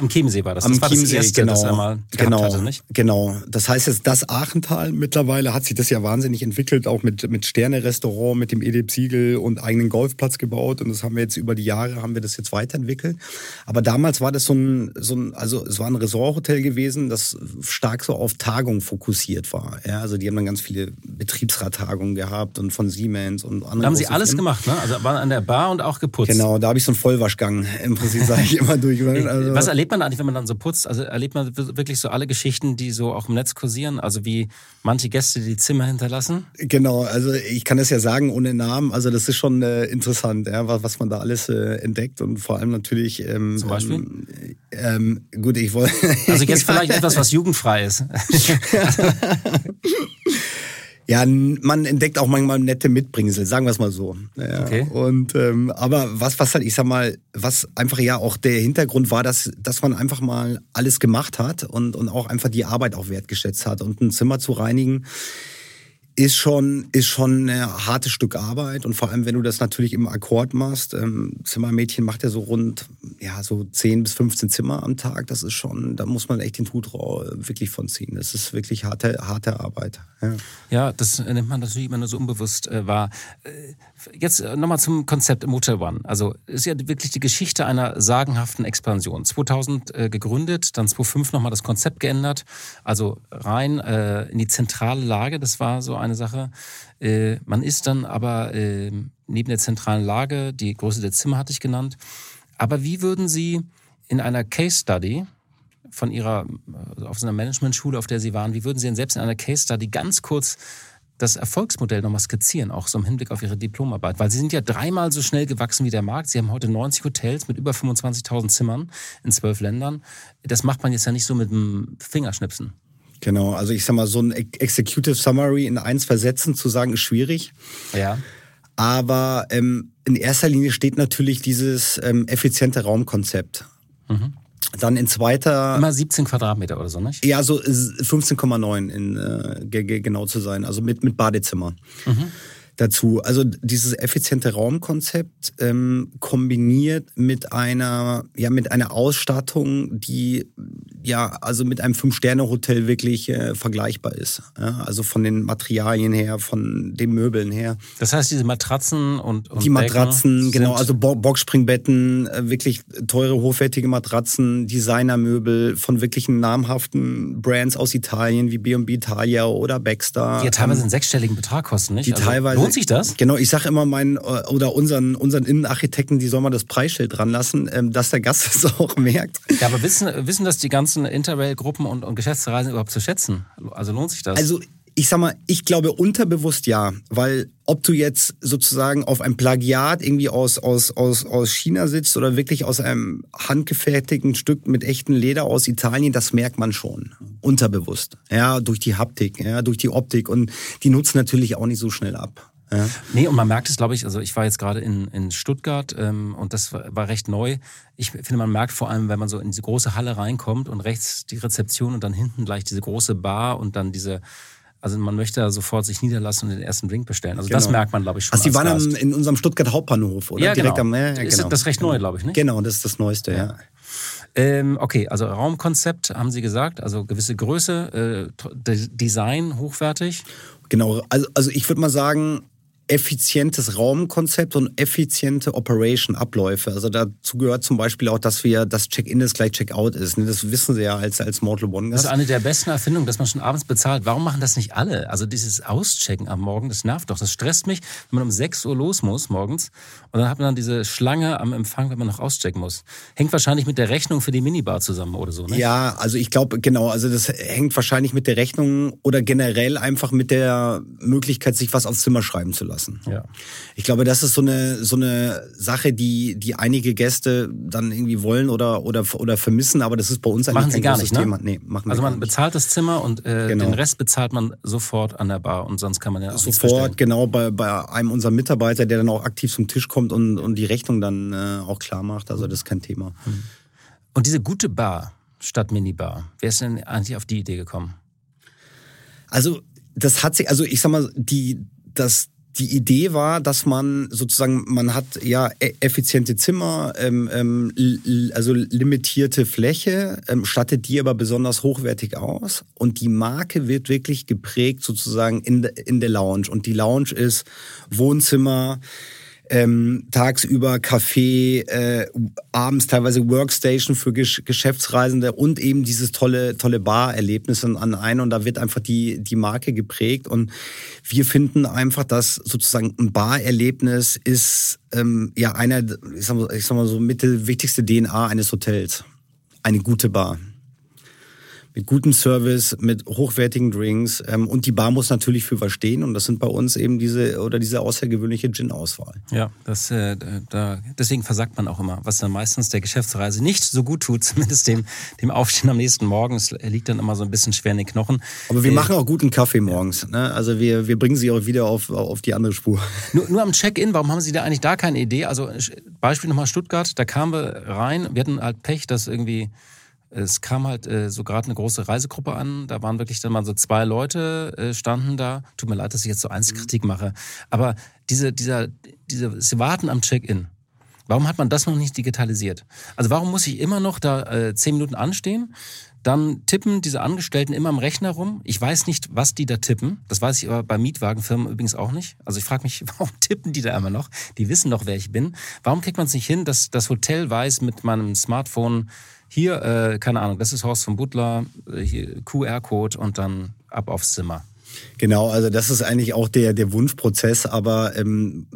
Am Chiemsee war das. Am das war Chiemsee, das erste, genau. Das einmal genau, hatte, nicht? genau. Das heißt jetzt das Aachental. Mittlerweile hat sich das ja wahnsinnig entwickelt, auch mit, mit Sterne-Restaurant, mit dem Edip Siegel und eigenen Golfplatz gebaut. Und das haben wir jetzt über die Jahre, haben wir das jetzt weiterentwickelt. Aber damals war das so ein, so ein also es war ein Resorthotel gewesen, das stark so auf Tagungen fokussiert war. Ja, also die haben dann ganz viele Betriebsrattagungen gehabt und von Siemens und anderen. Da haben sie alles Firmen. gemacht, ne? Also waren an der Bar und auch geputzt. Genau, da habe ich so einen Vollwaschgang im Prinzip, sage ich immer durch. Also Was erlebt man eigentlich, wenn man dann so putzt? Also erlebt man wirklich so alle Geschichten, die so auch im Netz kursieren? Also wie manche Gäste die Zimmer hinterlassen? Genau, also ich kann das ja sagen ohne Namen. Also das ist schon äh, interessant, ja, was, was man da alles äh, entdeckt und vor allem natürlich. Ähm, Zum Beispiel? Ähm, ähm, gut, ich wollte. Also jetzt vielleicht etwas, was jugendfrei ist. Ja, man entdeckt auch manchmal nette Mitbringsel, sagen wir es mal so. Ja, okay. Und ähm, aber was, was halt, ich sag mal, was einfach ja auch der Hintergrund war, dass, dass man einfach mal alles gemacht hat und, und auch einfach die Arbeit auch wertgeschätzt hat. Und ein Zimmer zu reinigen, ist schon, ist schon ein hartes Stück Arbeit und vor allem, wenn du das natürlich im Akkord machst. Ähm, Zimmermädchen macht ja so rund, ja, so 10 bis 15 Zimmer am Tag. Das ist schon, da muss man echt den Hut wirklich von ziehen. Das ist wirklich harte, harte Arbeit. Ja. ja, das nimmt man natürlich immer nur so unbewusst äh, wahr. Jetzt äh, nochmal zum Konzept Motel One. Also, ist ja wirklich die Geschichte einer sagenhaften Expansion. 2000 äh, gegründet, dann 2005 nochmal das Konzept geändert. Also rein äh, in die zentrale Lage, das war so eine Sache. Äh, man ist dann aber äh, neben der zentralen Lage, die Größe der Zimmer hatte ich genannt. Aber wie würden Sie in einer Case Study von Ihrer, äh, auf so einer Managementschule, auf der Sie waren, wie würden Sie denn selbst in einer Case Study ganz kurz das Erfolgsmodell nochmal skizzieren, auch so im Hinblick auf Ihre Diplomarbeit? Weil Sie sind ja dreimal so schnell gewachsen wie der Markt. Sie haben heute 90 Hotels mit über 25.000 Zimmern in zwölf Ländern. Das macht man jetzt ja nicht so mit dem Fingerschnipsen. Genau, also ich sag mal, so ein Executive Summary in ein, zwei Sätzen zu sagen, ist schwierig. Ja. Aber ähm, in erster Linie steht natürlich dieses ähm, effiziente Raumkonzept. Mhm. Dann in zweiter. Immer 17 Quadratmeter oder so, nicht? Ja, so 15,9 in äh, genau zu sein, also mit, mit Badezimmer. Mhm. Dazu. Also dieses effiziente Raumkonzept ähm, kombiniert mit einer, ja, mit einer Ausstattung, die ja, also mit einem Fünf-Sterne-Hotel wirklich äh, vergleichbar ist. Ja, also von den Materialien her, von den Möbeln her. Das heißt, diese Matratzen und, und die Matratzen, genau, also Bo Boxspringbetten, äh, wirklich teure, hochwertige Matratzen, Designermöbel von wirklichen namhaften Brands aus Italien wie B&B Italia oder Baxter. Die ja teilweise einen sechsstelligen Betrag kosten, nicht? Die also, teilweise, lohnt sich das? Genau, ich sage immer meinen äh, oder unseren, unseren Innenarchitekten, die soll man das Preisschild dran lassen, ähm, dass der Gast es auch merkt. Ja, aber wissen, wissen das die ganzen Interrail-Gruppen und, und Geschäftsreisen überhaupt zu schätzen? Also lohnt sich das? Also ich sag mal, ich glaube unterbewusst ja, weil ob du jetzt sozusagen auf einem Plagiat irgendwie aus, aus, aus, aus China sitzt oder wirklich aus einem handgefertigten Stück mit echtem Leder aus Italien, das merkt man schon. Unterbewusst. Ja, durch die Haptik, ja, durch die Optik und die nutzen natürlich auch nicht so schnell ab. Ja. Nee, und man merkt es, glaube ich, also ich war jetzt gerade in, in Stuttgart ähm, und das war, war recht neu. Ich finde, man merkt vor allem, wenn man so in diese große Halle reinkommt und rechts die Rezeption und dann hinten gleich diese große Bar und dann diese also man möchte da sofort sich niederlassen und den ersten Drink bestellen. Also genau. das merkt man, glaube ich, schon. Also die waren am, in unserem Stuttgart Hauptbahnhof, oder? Ja, Direkt genau. Am, ja, genau. Ist das recht neu, glaube ich, ne? Genau, das ist das Neueste, ja. ja. Ähm, okay, also Raumkonzept haben Sie gesagt, also gewisse Größe, äh, Design hochwertig. Genau, also, also ich würde mal sagen, effizientes Raumkonzept und effiziente Operation-Abläufe. Also dazu gehört zum Beispiel auch, dass wir das Check-in ist gleich Check-out ist. Ne? Das wissen Sie ja als, als Mortal One. Das ist eine der besten Erfindungen, dass man schon abends bezahlt. Warum machen das nicht alle? Also dieses Auschecken am Morgen, das nervt doch. Das stresst mich, wenn man um 6 Uhr los muss morgens und dann hat man dann diese Schlange am Empfang, wenn man noch auschecken muss. Hängt wahrscheinlich mit der Rechnung für die Minibar zusammen oder so, ne? Ja, also ich glaube, genau, also das hängt wahrscheinlich mit der Rechnung oder generell einfach mit der Möglichkeit, sich was aufs Zimmer schreiben zu lassen lassen. Ja. Ich glaube, das ist so eine, so eine Sache, die, die einige Gäste dann irgendwie wollen oder, oder, oder vermissen, aber das ist bei uns eigentlich machen kein Sie gar nicht, ne? Thema. Nee, machen also man nicht. bezahlt das Zimmer und äh, genau. den Rest bezahlt man sofort an der Bar und sonst kann man ja auch Sofort, genau, bei, bei einem unserer Mitarbeiter, der dann auch aktiv zum Tisch kommt und, und die Rechnung dann äh, auch klar macht. Also das ist kein Thema. Hm. Und diese gute Bar statt Minibar, wer ist denn eigentlich auf die Idee gekommen? Also das hat sich, also ich sag mal, die, das, die Idee war, dass man sozusagen, man hat ja e-, effiziente Zimmer, ähm, ähm, also limitierte Fläche, ähm, stattet die aber besonders hochwertig aus. Und die Marke wird wirklich geprägt sozusagen in, de, in der Lounge. Und die Lounge ist Wohnzimmer, ähm, tagsüber Café, äh, abends teilweise Workstation für Gesch Geschäftsreisende und eben dieses tolle, tolle Bar-Erlebnis an ein und da wird einfach die, die Marke geprägt und wir finden einfach, dass sozusagen ein Bar-Erlebnis ist ähm, ja einer, ich sag, mal, ich sag mal so, mit der wichtigste DNA eines Hotels. Eine gute Bar mit gutem Service, mit hochwertigen Drinks. Ähm, und die Bar muss natürlich für was stehen. Und das sind bei uns eben diese oder diese außergewöhnliche Gin-Auswahl. Ja, das, äh, da, deswegen versagt man auch immer, was dann meistens der Geschäftsreise nicht so gut tut, zumindest dem, dem Aufstehen am nächsten Morgen. Es liegt dann immer so ein bisschen schwer in den Knochen. Aber wir äh, machen auch guten Kaffee morgens. Ne? Also wir, wir bringen sie auch wieder auf, auf die andere Spur. Nur, nur am Check-in, warum haben Sie da eigentlich da keine Idee? Also Beispiel nochmal Stuttgart, da kamen wir rein, wir hatten halt Pech, dass irgendwie es kam halt äh, so gerade eine große Reisegruppe an. Da waren wirklich dann mal so zwei Leute äh, standen da. Tut mir leid, dass ich jetzt so Einzelkritik mache. Aber diese, dieser, diese, sie warten am Check-in. Warum hat man das noch nicht digitalisiert? Also warum muss ich immer noch da äh, zehn Minuten anstehen? Dann tippen diese Angestellten immer am Rechner rum. Ich weiß nicht, was die da tippen. Das weiß ich aber bei Mietwagenfirmen übrigens auch nicht. Also ich frage mich, warum tippen die da immer noch? Die wissen doch, wer ich bin. Warum kriegt man es nicht hin, dass das Hotel weiß mit meinem Smartphone, hier, äh, keine Ahnung, das ist Horst von Butler, äh, QR-Code und dann ab aufs Zimmer. Genau, also das ist eigentlich auch der, der Wunschprozess, aber ähm,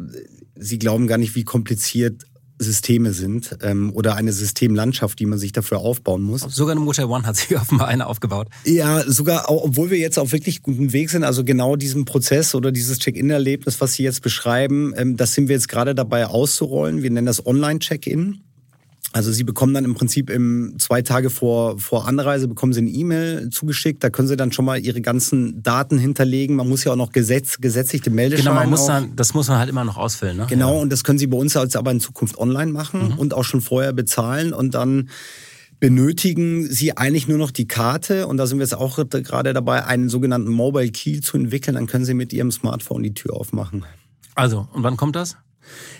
Sie glauben gar nicht, wie kompliziert Systeme sind ähm, oder eine Systemlandschaft, die man sich dafür aufbauen muss. Sogar eine Motel One hat sich offenbar eine aufgebaut. Ja, sogar, obwohl wir jetzt auf wirklich guten Weg sind, also genau diesen Prozess oder dieses Check-in-Erlebnis, was Sie jetzt beschreiben, ähm, das sind wir jetzt gerade dabei auszurollen. Wir nennen das Online-Check-in. Also Sie bekommen dann im Prinzip im zwei Tage vor, vor Anreise bekommen Sie eine E-Mail zugeschickt. Da können Sie dann schon mal Ihre ganzen Daten hinterlegen. Man muss ja auch noch Gesetz, gesetzlich den Meldeschein Genau, man muss auch. dann, das muss man halt immer noch ausfüllen. Ne? Genau, ja. und das können Sie bei uns jetzt aber in Zukunft online machen mhm. und auch schon vorher bezahlen und dann benötigen Sie eigentlich nur noch die Karte und da sind wir jetzt auch gerade dabei, einen sogenannten Mobile Key zu entwickeln. Dann können Sie mit Ihrem Smartphone die Tür aufmachen. Also, und wann kommt das?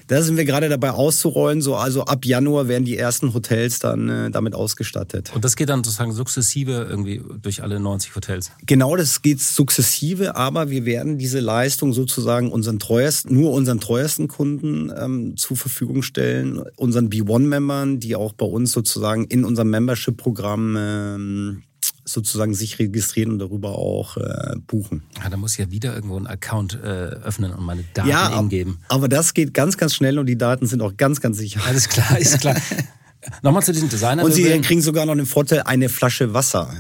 Da sind wir gerade dabei auszurollen. So, also ab Januar werden die ersten Hotels dann äh, damit ausgestattet. Und das geht dann sozusagen sukzessive irgendwie durch alle 90 Hotels? Genau, das geht sukzessive, aber wir werden diese Leistung sozusagen unseren treuesten, nur unseren treuesten Kunden ähm, zur Verfügung stellen, unseren B1-Membern, die auch bei uns sozusagen in unserem Membership-Programm ähm, sozusagen sich registrieren und darüber auch äh, buchen. Ja, da muss ich ja wieder irgendwo einen Account äh, öffnen und meine Daten ja, eingeben. Aber das geht ganz, ganz schnell und die Daten sind auch ganz, ganz sicher. Alles klar, ist klar. Nochmal zu diesem Designer. Und Sie kriegen sogar noch den Vorteil, eine Flasche Wasser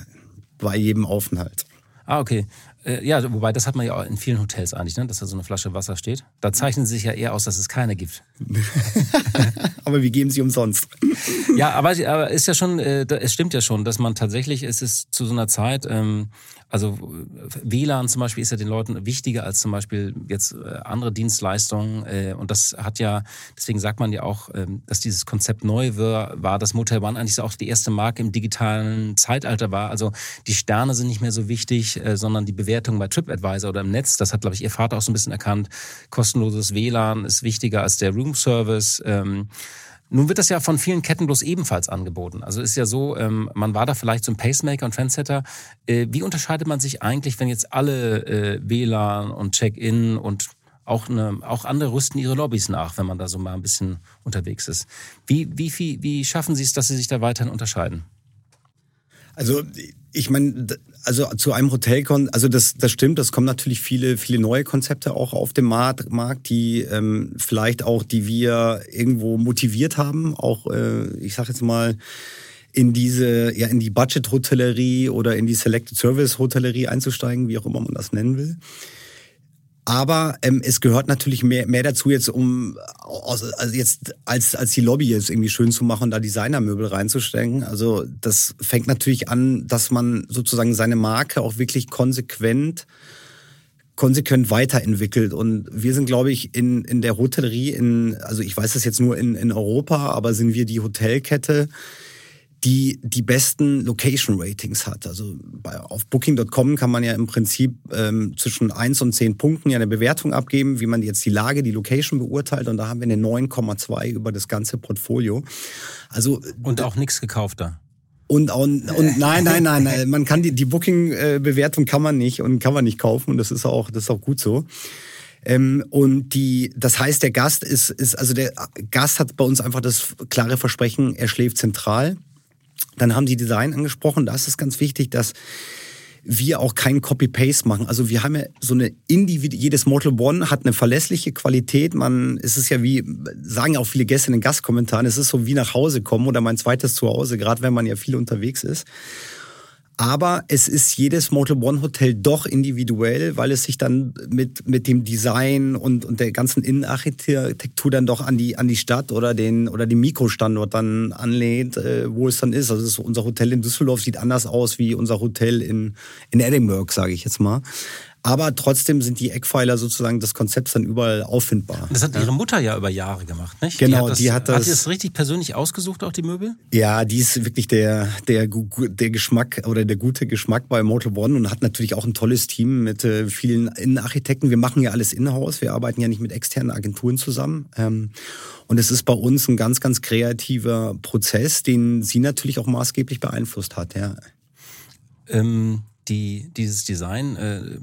bei jedem Aufenthalt. Ah, okay. Äh, ja, wobei das hat man ja auch in vielen Hotels eigentlich, ne? dass da so eine Flasche Wasser steht. Da zeichnen sie sich ja eher aus, dass es keine gibt. aber wir geben sie umsonst. ja, aber, aber ist ja schon, äh, es stimmt ja schon, dass man tatsächlich, es ist zu so einer Zeit, ähm, also WLAN zum Beispiel ist ja den Leuten wichtiger als zum Beispiel jetzt äh, andere Dienstleistungen. Äh, und das hat ja, deswegen sagt man ja auch, ähm, dass dieses Konzept neu war, dass Motel One eigentlich auch die erste Marke im digitalen Zeitalter war. Also die Sterne sind nicht mehr so wichtig, äh, sondern die Bewertung bei TripAdvisor oder im Netz. Das hat, glaube ich, Ihr Vater auch so ein bisschen erkannt. Kostenloses WLAN ist wichtiger als der Room Service. Nun wird das ja von vielen Ketten bloß ebenfalls angeboten. Also ist ja so, ähm, man war da vielleicht so ein Pacemaker und Trendsetter. Äh, wie unterscheidet man sich eigentlich, wenn jetzt alle äh, WLAN und Check-in und auch, eine, auch andere rüsten ihre Lobbys nach, wenn man da so mal ein bisschen unterwegs ist. Wie, wie, wie, wie schaffen Sie es, dass Sie sich da weiterhin unterscheiden? Also ich meine, also zu einem Hotel, also das, das stimmt, das kommen natürlich viele, viele neue Konzepte auch auf dem Markt, die ähm, vielleicht auch, die wir irgendwo motiviert haben, auch, äh, ich sage jetzt mal, in diese, ja, in die Budget-Hotellerie oder in die Selected Service-Hotellerie einzusteigen, wie auch immer man das nennen will. Aber ähm, es gehört natürlich mehr, mehr dazu, jetzt um also jetzt als, als die Lobby jetzt irgendwie schön zu machen, da Designermöbel reinzustecken. Also das fängt natürlich an, dass man sozusagen seine Marke auch wirklich konsequent konsequent weiterentwickelt. Und wir sind, glaube ich, in, in der Hotellerie, in, also ich weiß das jetzt nur in, in Europa, aber sind wir die Hotelkette, die die besten Location Ratings hat. Also bei, auf Booking.com kann man ja im Prinzip ähm, zwischen 1 und 10 Punkten ja eine Bewertung abgeben, wie man jetzt die Lage, die Location beurteilt. Und da haben wir eine 9,2 über das ganze Portfolio. Also Und auch nichts gekauft da. Und, und, und nein, nein, nein, nein, man kann die, die Booking-Bewertung kann man nicht und kann man nicht kaufen und das ist auch, das ist auch gut so. Ähm, und die, das heißt, der Gast ist, ist, also der Gast hat bei uns einfach das klare Versprechen, er schläft zentral. Dann haben Sie Design angesprochen. Da ist es ganz wichtig, dass wir auch kein Copy-Paste machen. Also wir haben ja so eine individuelle, jedes Mortal One hat eine verlässliche Qualität. Man, es ist ja wie, sagen auch viele Gäste in den Gastkommentaren, es ist so wie nach Hause kommen oder mein zweites Zuhause, gerade wenn man ja viel unterwegs ist. Aber es ist jedes Motel One Hotel doch individuell, weil es sich dann mit, mit dem Design und, und der ganzen Innenarchitektur dann doch an die, an die Stadt oder den, oder den Mikrostandort dann anlehnt, äh, wo es dann ist. Also ist, unser Hotel in Düsseldorf sieht anders aus wie unser Hotel in, in Edinburgh, sage ich jetzt mal. Aber trotzdem sind die Eckpfeiler sozusagen des Konzepts dann überall auffindbar. Das hat Ihre Mutter ja über Jahre gemacht, nicht? Genau, die hat das, die hat das. Hat das richtig persönlich ausgesucht, auch die Möbel? Ja, die ist wirklich der, der, der Geschmack oder der gute Geschmack bei Motel One und hat natürlich auch ein tolles Team mit äh, vielen Innenarchitekten. Wir machen ja alles in-house. Wir arbeiten ja nicht mit externen Agenturen zusammen. Ähm, und es ist bei uns ein ganz, ganz kreativer Prozess, den sie natürlich auch maßgeblich beeinflusst hat, ja. Ähm, die, dieses Design, äh,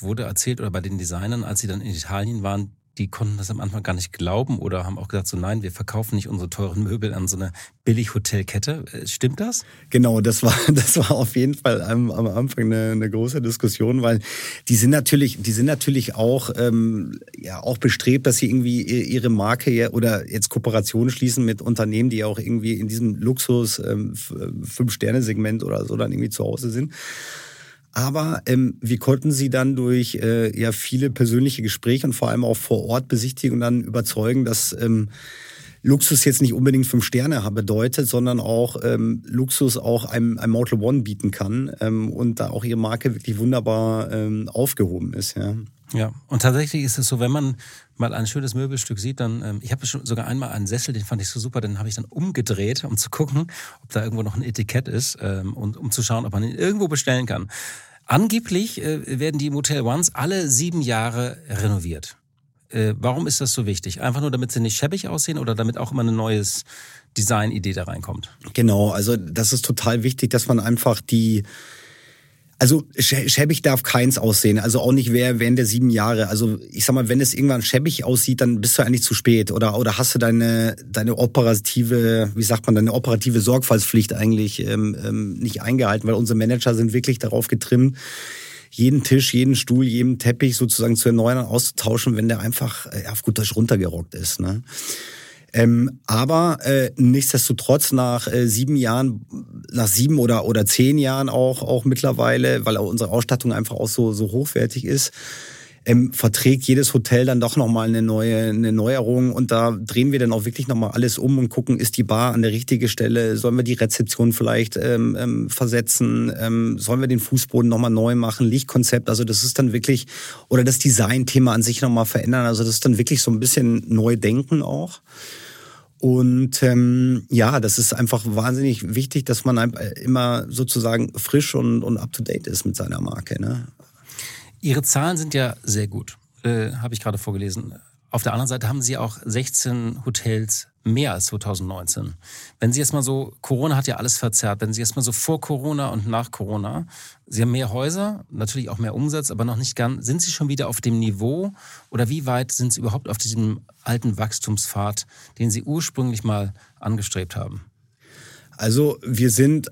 wurde erzählt oder bei den Designern, als sie dann in Italien waren, die konnten das am Anfang gar nicht glauben oder haben auch gesagt, so nein, wir verkaufen nicht unsere teuren Möbel an so eine Billig-Hotelkette. Äh, stimmt das? Genau, das war, das war auf jeden Fall am, am Anfang eine, eine, große Diskussion, weil die sind natürlich, die sind natürlich auch, ähm, ja, auch bestrebt, dass sie irgendwie ihre Marke oder jetzt Kooperationen schließen mit Unternehmen, die auch irgendwie in diesem Luxus ähm, Fünf-Sterne-Segment oder so dann irgendwie zu Hause sind. Aber ähm, wir konnten sie dann durch äh, ja viele persönliche Gespräche und vor allem auch vor Ort Besichtigungen dann überzeugen, dass ähm, Luxus jetzt nicht unbedingt fünf Sterne bedeutet, sondern auch ähm, Luxus auch einem, einem Motel One bieten kann ähm, und da auch ihre Marke wirklich wunderbar ähm, aufgehoben ist. Ja. Ja, und tatsächlich ist es so, wenn man mal ein schönes Möbelstück sieht, dann, ähm, ich habe schon sogar einmal einen Sessel, den fand ich so super, den habe ich dann umgedreht, um zu gucken, ob da irgendwo noch ein Etikett ist ähm, und um zu schauen, ob man ihn irgendwo bestellen kann. Angeblich äh, werden die Motel Ones alle sieben Jahre renoviert. Äh, warum ist das so wichtig? Einfach nur, damit sie nicht schäbig aussehen oder damit auch immer eine neues Designidee da reinkommt? Genau, also das ist total wichtig, dass man einfach die also schäbig darf keins aussehen, also auch nicht wer während der sieben Jahre. Also ich sag mal, wenn es irgendwann schäbig aussieht, dann bist du eigentlich zu spät oder oder hast du deine deine operative, wie sagt man, deine operative Sorgfaltspflicht eigentlich ähm, ähm, nicht eingehalten, weil unsere Manager sind wirklich darauf getrimmt, jeden Tisch, jeden Stuhl, jeden Teppich sozusagen zu erneuern und auszutauschen, wenn der einfach äh, auf gut Deutsch runtergerockt ist. Ne? Ähm, aber äh, nichtsdestotrotz nach äh, sieben Jahren, nach sieben oder oder zehn Jahren auch auch mittlerweile, weil auch unsere Ausstattung einfach auch so so hochwertig ist, ähm, verträgt jedes Hotel dann doch nochmal eine neue eine Neuerung und da drehen wir dann auch wirklich nochmal alles um und gucken, ist die Bar an der richtigen Stelle, sollen wir die Rezeption vielleicht ähm, ähm, versetzen, ähm, sollen wir den Fußboden nochmal neu machen, Lichtkonzept, also das ist dann wirklich, oder das Designthema an sich nochmal verändern, also das ist dann wirklich so ein bisschen neu denken auch. Und ähm, ja, das ist einfach wahnsinnig wichtig, dass man immer sozusagen frisch und, und up-to-date ist mit seiner Marke. Ne? Ihre Zahlen sind ja sehr gut, äh, habe ich gerade vorgelesen. Auf der anderen Seite haben Sie auch 16 Hotels mehr als 2019. Wenn Sie jetzt mal so, Corona hat ja alles verzerrt, wenn Sie jetzt mal so vor Corona und nach Corona, Sie haben mehr Häuser, natürlich auch mehr Umsatz, aber noch nicht ganz, sind Sie schon wieder auf dem Niveau oder wie weit sind Sie überhaupt auf diesem alten Wachstumspfad, den Sie ursprünglich mal angestrebt haben? Also wir sind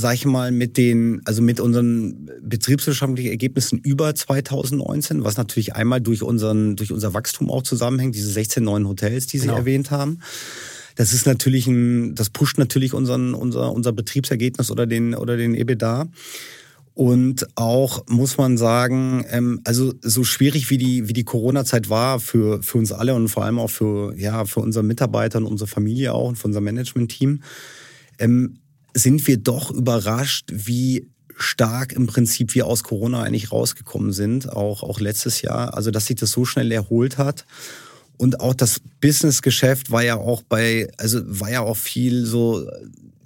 sag ich mal, mit den, also mit unseren betriebswirtschaftlichen Ergebnissen über 2019, was natürlich einmal durch unseren, durch unser Wachstum auch zusammenhängt, diese 16 neuen Hotels, die Sie genau. erwähnt haben. Das ist natürlich ein, das pusht natürlich unseren, unser, unser Betriebsergebnis oder den, oder den EBITDA. Und auch muss man sagen, ähm, also so schwierig wie die, wie die Corona-Zeit war für, für uns alle und vor allem auch für, ja, für unsere Mitarbeiter und unsere Familie auch und für unser Management-Team, ähm, sind wir doch überrascht, wie stark im Prinzip wir aus Corona eigentlich rausgekommen sind, auch, auch letztes Jahr. Also, dass sich das so schnell erholt hat. Und auch das Businessgeschäft war ja auch bei, also war ja auch viel so,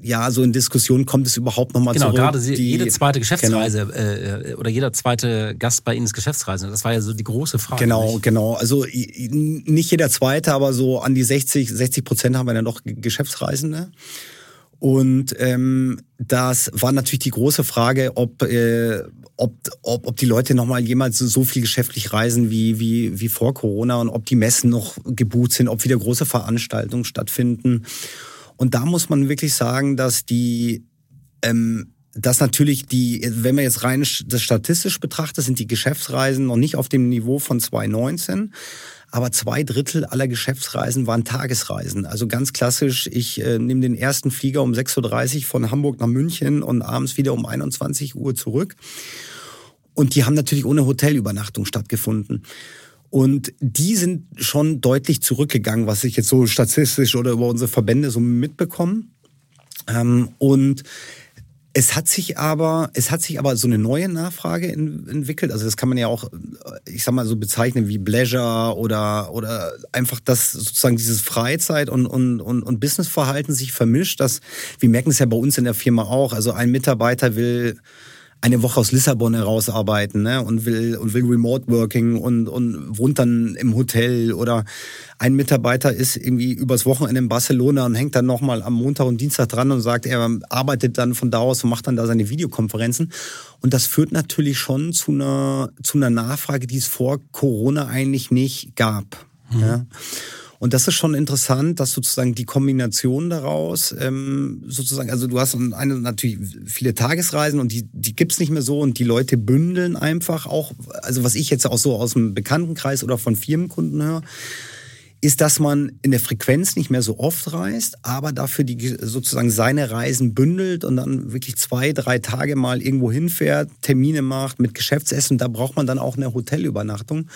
ja, so in Diskussion kommt es überhaupt nochmal genau, zurück. Genau, gerade die, jede zweite Geschäftsreise genau. äh, oder jeder zweite Gast bei Ihnen ist Geschäftsreise. Das war ja so die große Frage. Genau, nicht? genau. Also nicht jeder zweite, aber so an die 60, 60 Prozent haben wir dann noch Geschäftsreisende. Und ähm, das war natürlich die große Frage, ob, äh, ob, ob, ob die Leute nochmal jemals so viel geschäftlich reisen wie, wie, wie vor Corona und ob die Messen noch gebucht sind, ob wieder große Veranstaltungen stattfinden. Und da muss man wirklich sagen, dass die ähm, dass natürlich die, wenn man jetzt rein das statistisch betrachtet, sind die Geschäftsreisen noch nicht auf dem Niveau von 2019 aber zwei Drittel aller Geschäftsreisen waren Tagesreisen. Also ganz klassisch, ich äh, nehme den ersten Flieger um 6.30 Uhr von Hamburg nach München und abends wieder um 21 Uhr zurück. Und die haben natürlich ohne Hotelübernachtung stattgefunden. Und die sind schon deutlich zurückgegangen, was ich jetzt so statistisch oder über unsere Verbände so mitbekomme. Ähm, und es hat sich aber, es hat sich aber so eine neue Nachfrage in, entwickelt. Also das kann man ja auch, ich sag mal so bezeichnen wie Pleasure oder oder einfach, dass sozusagen dieses Freizeit und und und, und Businessverhalten sich vermischt. Das, wir merken es ja bei uns in der Firma auch. Also ein Mitarbeiter will eine Woche aus Lissabon herausarbeiten ne? und will und will Remote Working und und wohnt dann im Hotel oder ein Mitarbeiter ist irgendwie übers Wochenende in Barcelona und hängt dann nochmal am Montag und Dienstag dran und sagt, er arbeitet dann von da aus und macht dann da seine Videokonferenzen. Und das führt natürlich schon zu einer zu einer Nachfrage, die es vor Corona eigentlich nicht gab. Mhm. Ja? Und das ist schon interessant, dass sozusagen die Kombination daraus ähm, sozusagen, also du hast eine, natürlich viele Tagesreisen und die, die gibt's nicht mehr so und die Leute bündeln einfach auch, also was ich jetzt auch so aus dem Bekanntenkreis oder von Firmenkunden höre, ist, dass man in der Frequenz nicht mehr so oft reist, aber dafür die sozusagen seine Reisen bündelt und dann wirklich zwei, drei Tage mal irgendwo hinfährt, Termine macht mit Geschäftsessen. Da braucht man dann auch eine Hotelübernachtung.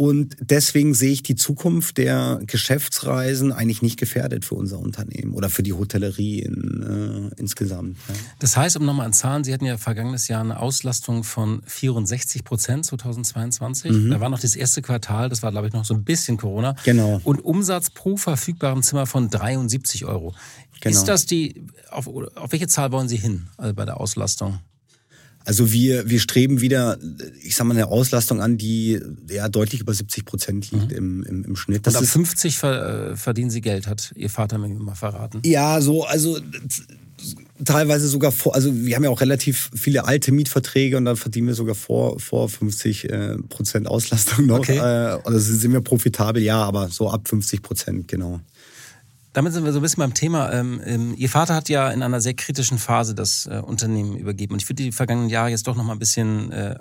Und deswegen sehe ich die Zukunft der Geschäftsreisen eigentlich nicht gefährdet für unser Unternehmen oder für die Hotellerie in, äh, insgesamt. Ja. Das heißt, um nochmal an Zahlen, Sie hatten ja vergangenes Jahr eine Auslastung von 64 Prozent 2022. Mhm. Da war noch das erste Quartal, das war glaube ich noch so ein bisschen Corona. Genau. Und Umsatz pro verfügbarem Zimmer von 73 Euro. Genau. Ist das die, auf, auf welche Zahl wollen Sie hin also bei der Auslastung? Also wir, wir streben wieder, ich sag mal, eine Auslastung an, die ja deutlich über 70 Prozent liegt mhm. im, im, im Schnitt. Das Und ab 50 ver, äh, verdienen Sie Geld, hat Ihr Vater mir mal verraten. Ja, so, also teilweise sogar vor, also wir haben ja auch relativ viele alte Mietverträge und dann verdienen wir sogar vor, vor 50 äh, Prozent Auslastung noch. Okay. Äh, also sind wir profitabel, ja, aber so ab 50 Prozent, genau. Damit sind wir so ein bisschen beim Thema. Ähm, ähm, Ihr Vater hat ja in einer sehr kritischen Phase das äh, Unternehmen übergeben. Und ich würde die vergangenen Jahre jetzt doch noch mal ein bisschen äh,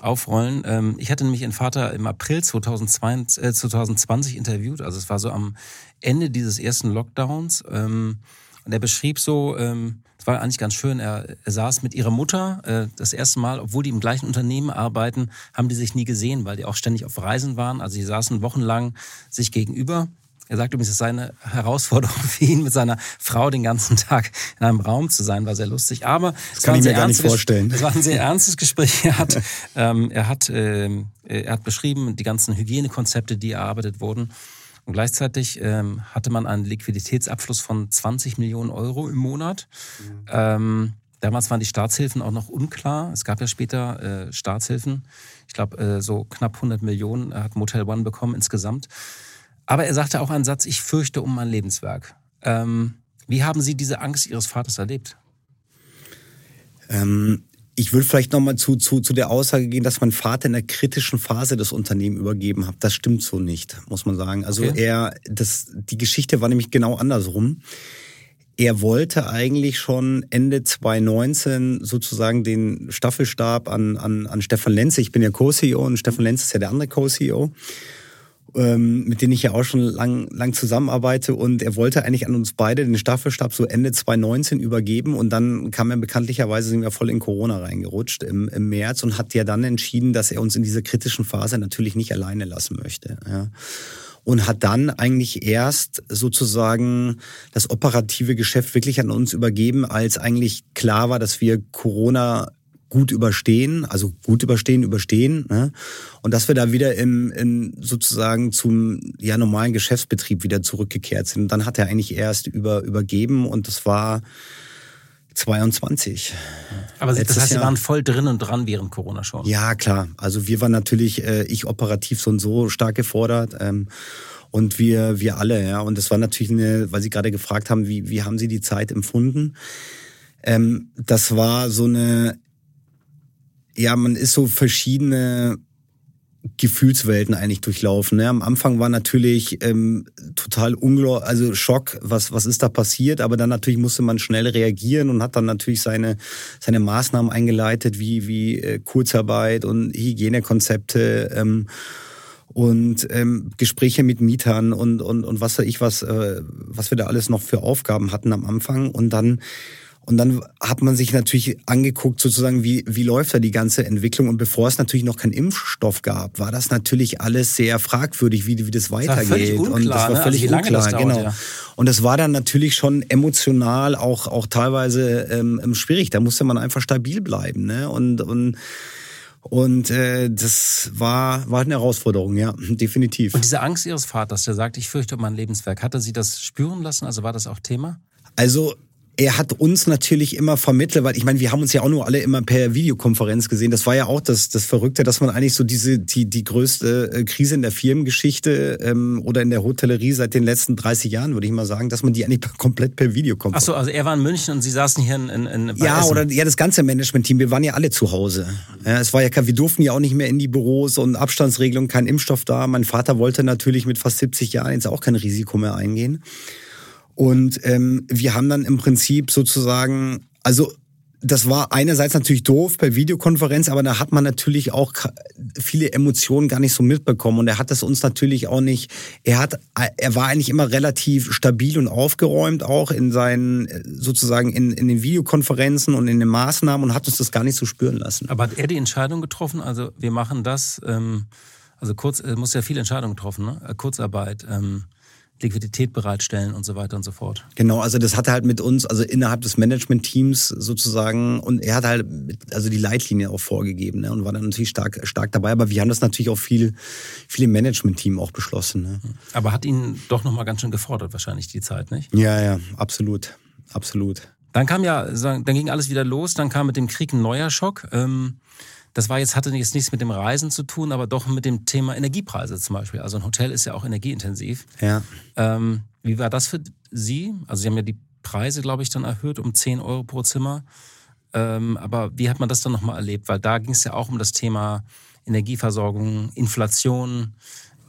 aufrollen. Ähm, ich hatte nämlich Ihren Vater im April 2020, äh, 2020 interviewt. Also es war so am Ende dieses ersten Lockdowns. Und er beschrieb so, es war eigentlich ganz schön, er, er saß mit ihrer Mutter das erste Mal, obwohl die im gleichen Unternehmen arbeiten, haben die sich nie gesehen, weil die auch ständig auf Reisen waren. Also sie saßen wochenlang sich gegenüber. Er sagt übrigens, es sei eine Herausforderung für ihn, mit seiner Frau den ganzen Tag in einem Raum zu sein, war sehr lustig. Aber das kann ich mir gar nicht vorstellen. Es war ein sehr ernstes Gespräch. Er hat, ähm, er hat, äh, er hat beschrieben die ganzen Hygienekonzepte, die erarbeitet wurden. Und gleichzeitig ähm, hatte man einen Liquiditätsabfluss von 20 Millionen Euro im Monat. Mhm. Ähm, damals waren die Staatshilfen auch noch unklar. Es gab ja später äh, Staatshilfen. Ich glaube, äh, so knapp 100 Millionen hat Motel One bekommen insgesamt. Aber er sagte auch einen Satz, ich fürchte um mein Lebenswerk. Ähm, wie haben Sie diese Angst Ihres Vaters erlebt? Ähm, ich würde vielleicht nochmal zu, zu, zu der Aussage gehen, dass mein Vater in der kritischen Phase das Unternehmen übergeben hat. Das stimmt so nicht, muss man sagen. Also okay. er, das, die Geschichte war nämlich genau andersrum. Er wollte eigentlich schon Ende 2019 sozusagen den Staffelstab an, an, an Stefan Lenze. Ich bin ja Co-CEO und Stefan Lenze ist ja der andere Co-CEO ähm, mit denen ich ja auch schon lang, lang zusammenarbeite. Und er wollte eigentlich an uns beide den Staffelstab so Ende 2019 übergeben. Und dann kam er bekanntlicherweise, sind wir voll in Corona reingerutscht im, im März und hat ja dann entschieden, dass er uns in dieser kritischen Phase natürlich nicht alleine lassen möchte. Ja und hat dann eigentlich erst sozusagen das operative Geschäft wirklich an uns übergeben, als eigentlich klar war, dass wir Corona gut überstehen, also gut überstehen, überstehen, ne? und dass wir da wieder im, in sozusagen zum ja normalen Geschäftsbetrieb wieder zurückgekehrt sind. Und dann hat er eigentlich erst über übergeben und das war 22. Aber Letztes das heißt, Sie waren voll drin und dran während Corona schon. Ja, klar. Also wir waren natürlich, äh, ich operativ so und so stark gefordert. Ähm, und wir, wir alle, ja. Und das war natürlich eine, weil Sie gerade gefragt haben, wie, wie haben Sie die Zeit empfunden? Ähm, das war so eine ja, man ist so verschiedene Gefühlswelten eigentlich durchlaufen. Ne? Am Anfang war natürlich ähm, total unglaublich, also Schock, was, was ist da passiert, aber dann natürlich musste man schnell reagieren und hat dann natürlich seine, seine Maßnahmen eingeleitet, wie, wie äh, Kurzarbeit und Hygienekonzepte ähm, und ähm, Gespräche mit Mietern und, und, und was weiß ich was, äh, was wir da alles noch für Aufgaben hatten am Anfang und dann und dann hat man sich natürlich angeguckt, sozusagen, wie, wie läuft da die ganze Entwicklung. Und bevor es natürlich noch keinen Impfstoff gab, war das natürlich alles sehr fragwürdig, wie, wie das weitergeht. Das unklar, und das war ne? völlig also unklar, dauert, genau. Ja. Und das war dann natürlich schon emotional auch, auch teilweise ähm, schwierig. Da musste man einfach stabil bleiben. Ne? Und, und und äh, das war, war eine Herausforderung, ja, definitiv. Und diese Angst Ihres Vaters, der sagt, ich fürchte um mein Lebenswerk, hatte Sie das spüren lassen? Also war das auch Thema? Also er hat uns natürlich immer vermittelt, weil ich meine, wir haben uns ja auch nur alle immer per Videokonferenz gesehen. Das war ja auch das, das Verrückte, dass man eigentlich so diese die die größte äh, Krise in der Firmengeschichte ähm, oder in der Hotellerie seit den letzten 30 Jahren, würde ich mal sagen, dass man die eigentlich komplett per Videokonferenz. Ach so, also er war in München und Sie saßen hier in, in, in Ja, Essen. oder ja, das ganze Management-Team. Wir waren ja alle zu Hause. Ja, es war ja, wir durften ja auch nicht mehr in die Büros und Abstandsregelung, kein Impfstoff da. Mein Vater wollte natürlich mit fast 70 Jahren jetzt auch kein Risiko mehr eingehen. Und ähm, wir haben dann im Prinzip sozusagen, also das war einerseits natürlich doof per Videokonferenz, aber da hat man natürlich auch viele Emotionen gar nicht so mitbekommen. Und er hat das uns natürlich auch nicht, er hat, er war eigentlich immer relativ stabil und aufgeräumt auch in seinen, sozusagen in, in den Videokonferenzen und in den Maßnahmen und hat uns das gar nicht so spüren lassen. Aber hat er die Entscheidung getroffen? Also wir machen das, ähm, also kurz, er muss ja viele Entscheidungen getroffen, ne? Kurzarbeit, ähm, Liquidität bereitstellen und so weiter und so fort. Genau, also das hat er halt mit uns, also innerhalb des Management-Teams sozusagen, und er hat halt also die Leitlinie auch vorgegeben ne, und war dann natürlich stark, stark dabei, aber wir haben das natürlich auch viel, viel im Management-Team auch beschlossen. Ne. Aber hat ihn doch nochmal ganz schön gefordert, wahrscheinlich die Zeit, nicht? Ja, ja, absolut, absolut. Dann kam ja, dann ging alles wieder los, dann kam mit dem Krieg ein neuer Schock. Ähm, das war jetzt, hatte jetzt nichts mit dem Reisen zu tun, aber doch mit dem Thema Energiepreise zum Beispiel. Also ein Hotel ist ja auch energieintensiv. Ja. Ähm, wie war das für Sie? Also Sie haben ja die Preise, glaube ich, dann erhöht um 10 Euro pro Zimmer. Ähm, aber wie hat man das dann nochmal erlebt? Weil da ging es ja auch um das Thema Energieversorgung, Inflation,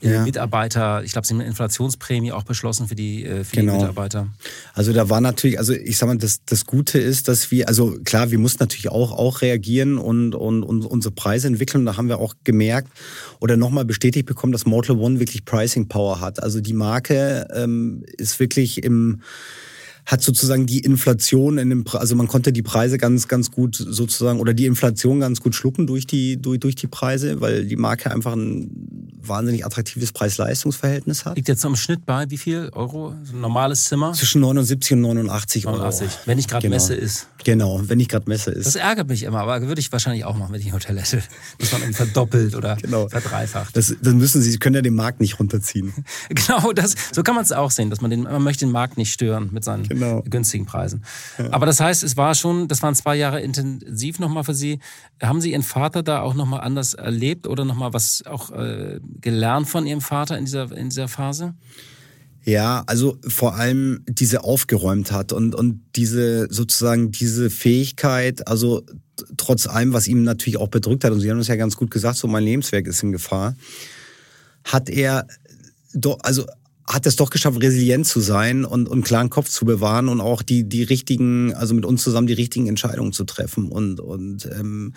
ja. Mitarbeiter, ich glaube, sie haben eine Inflationsprämie auch beschlossen für die, äh, für genau. die Mitarbeiter. Also da war natürlich, also ich sag mal, das, das Gute ist, dass wir, also klar, wir mussten natürlich auch, auch reagieren und, und, und unsere Preise entwickeln. Und da haben wir auch gemerkt oder nochmal bestätigt bekommen, dass Mortal One wirklich Pricing Power hat. Also die Marke ähm, ist wirklich im hat sozusagen die Inflation in dem, also man konnte die Preise ganz, ganz gut sozusagen oder die Inflation ganz gut schlucken durch die, durch, durch die Preise, weil die Marke einfach ein wahnsinnig attraktives Preis-Leistungs-Verhältnis hat. Liegt jetzt im Schnitt bei wie viel Euro? So ein normales Zimmer? Zwischen 79 und 89 Euro. 89, wenn nicht gerade genau. Messe ist. Genau, wenn nicht gerade Messe ist. Das ärgert mich immer, aber würde ich wahrscheinlich auch machen, wenn ich ein Hotel hätte. Dass man verdoppelt oder genau. verdreifacht. Das, das müssen Sie, Sie können ja den Markt nicht runterziehen. genau, das, so kann man es auch sehen, dass man den, man möchte den Markt nicht stören mit seinen genau. günstigen Preisen. Ja. Aber das heißt, es war schon, das waren zwei Jahre intensiv nochmal für Sie. Haben Sie Ihren Vater da auch nochmal anders erlebt oder nochmal was auch äh, gelernt von Ihrem Vater in dieser, in dieser Phase? Ja, also vor allem diese Aufgeräumtheit und, und diese sozusagen diese Fähigkeit, also trotz allem, was ihm natürlich auch bedrückt hat, und Sie haben es ja ganz gut gesagt, so mein Lebenswerk ist in Gefahr, hat er doch, also hat es doch geschafft, resilient zu sein und, und klaren Kopf zu bewahren und auch die, die richtigen, also mit uns zusammen die richtigen Entscheidungen zu treffen. Und, und ähm,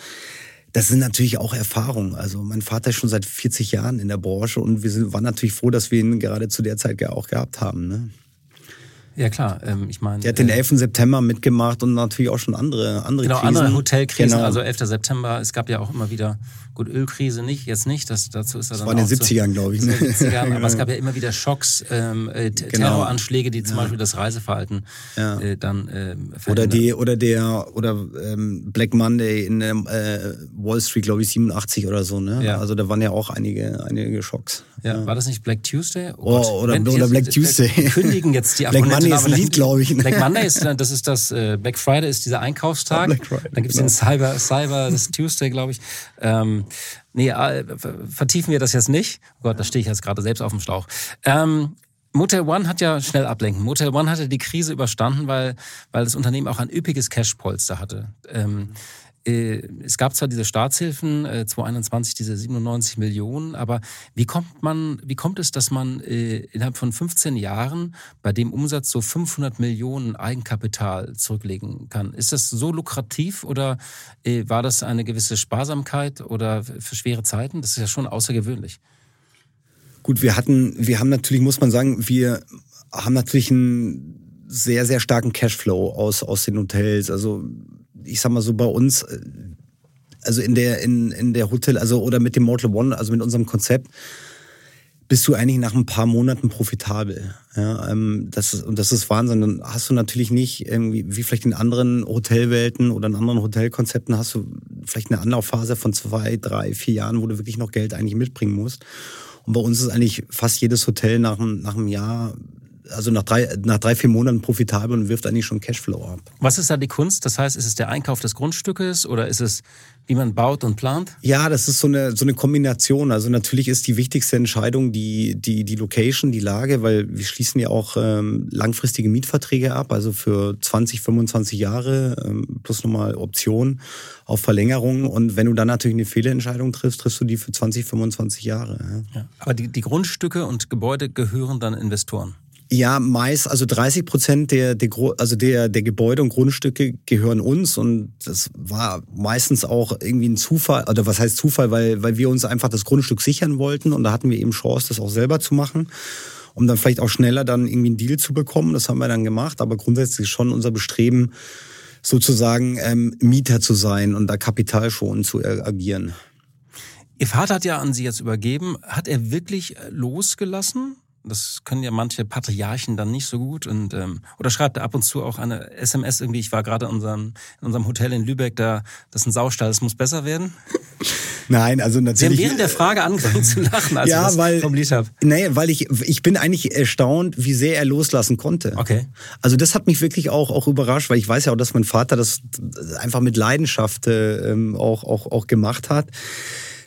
das sind natürlich auch Erfahrungen. Also mein Vater ist schon seit 40 Jahren in der Branche und wir sind, waren natürlich froh, dass wir ihn gerade zu der Zeit auch gehabt haben. Ne? Ja klar, ähm, ich meine. Der hat den 11. Äh, September mitgemacht und natürlich auch schon andere andere genau, Krisen. andere Hotelkrisen. Genau. Also 11. September. Es gab ja auch immer wieder Gut, Ölkrise nicht, jetzt nicht, das, dazu ist er dann. Das war in den 70ern, so, glaube ich. Ne? 70ern, aber es gab ja immer wieder Schocks, ähm, äh, genau. Terroranschläge, die zum ja. Beispiel das Reiseverhalten ja. äh, dann äh, Oder die, oder der, oder ähm, Black Monday in ähm, äh, Wall Street, glaube ich, 87 oder so, ne? Ja. Also da waren ja auch einige, einige Schocks. Ja, war das nicht Black Tuesday? Oh, oh oder, oder Black Tuesday. Kündigen jetzt die Black Monday ist ein Lied, glaube ich. Black Monday ist, das ist das, äh, Black Friday ist dieser Einkaufstag. Black Friday, dann gibt es genau. den Cyber, Cyber, das Tuesday, glaube ich. Ähm, Nee, äh, vertiefen wir das jetzt nicht. Oh Gott, da stehe ich jetzt gerade selbst auf dem Schlauch. Ähm, Motel One hat ja schnell ablenken. Motel One hatte die Krise überstanden, weil, weil das Unternehmen auch ein üppiges Cashpolster hatte. Ähm, äh, es gab zwar diese Staatshilfen, äh, 2021 diese 97 Millionen, aber wie kommt man, wie kommt es, dass man äh, innerhalb von 15 Jahren bei dem Umsatz so 500 Millionen Eigenkapital zurücklegen kann? Ist das so lukrativ oder äh, war das eine gewisse Sparsamkeit oder für schwere Zeiten? Das ist ja schon außergewöhnlich. Gut, wir hatten, wir haben natürlich, muss man sagen, wir haben natürlich einen sehr, sehr starken Cashflow aus, aus den Hotels. Also ich sag mal so bei uns, äh, also in der, in, in der Hotel, also oder mit dem Mortal One, also mit unserem Konzept, bist du eigentlich nach ein paar Monaten profitabel. Ja, ähm, das ist, und das ist Wahnsinn. Dann hast du natürlich nicht irgendwie, wie vielleicht in anderen Hotelwelten oder in anderen Hotelkonzepten hast du vielleicht eine Anlaufphase von zwei, drei, vier Jahren, wo du wirklich noch Geld eigentlich mitbringen musst. Und bei uns ist eigentlich fast jedes Hotel nach, nach einem Jahr also nach drei, nach drei, vier Monaten profitabel und wirft eigentlich schon Cashflow ab. Was ist da die Kunst? Das heißt, ist es der Einkauf des Grundstückes oder ist es, wie man baut und plant? Ja, das ist so eine, so eine Kombination. Also natürlich ist die wichtigste Entscheidung die, die, die Location, die Lage, weil wir schließen ja auch ähm, langfristige Mietverträge ab, also für 20, 25 Jahre ähm, plus nochmal Optionen auf Verlängerung. Und wenn du dann natürlich eine Fehlentscheidung triffst, triffst du die für 20, 25 Jahre. Ja. Ja, aber die, die Grundstücke und Gebäude gehören dann Investoren? Ja, meist, also 30 Prozent der, der, also der, der Gebäude und Grundstücke gehören uns und das war meistens auch irgendwie ein Zufall, oder was heißt Zufall, weil, weil wir uns einfach das Grundstück sichern wollten und da hatten wir eben Chance, das auch selber zu machen, um dann vielleicht auch schneller dann irgendwie einen Deal zu bekommen. Das haben wir dann gemacht, aber grundsätzlich schon unser Bestreben, sozusagen ähm, Mieter zu sein und da kapitalschonend zu agieren. Ihr Vater hat ja an Sie jetzt übergeben. Hat er wirklich losgelassen? Das können ja manche Patriarchen dann nicht so gut. Und, ähm, oder schreibt er ab und zu auch eine SMS irgendwie, ich war gerade in unserem, in unserem Hotel in Lübeck, da das ist ein Saustall, das muss besser werden. Nein, also natürlich. Sie haben während der Frage angefangen zu lachen, als ja, ich das weil, formuliert habe. Nee, weil ich, ich bin eigentlich erstaunt, wie sehr er loslassen konnte. Okay. Also das hat mich wirklich auch, auch überrascht, weil ich weiß ja auch, dass mein Vater das einfach mit Leidenschaft äh, auch, auch, auch gemacht hat.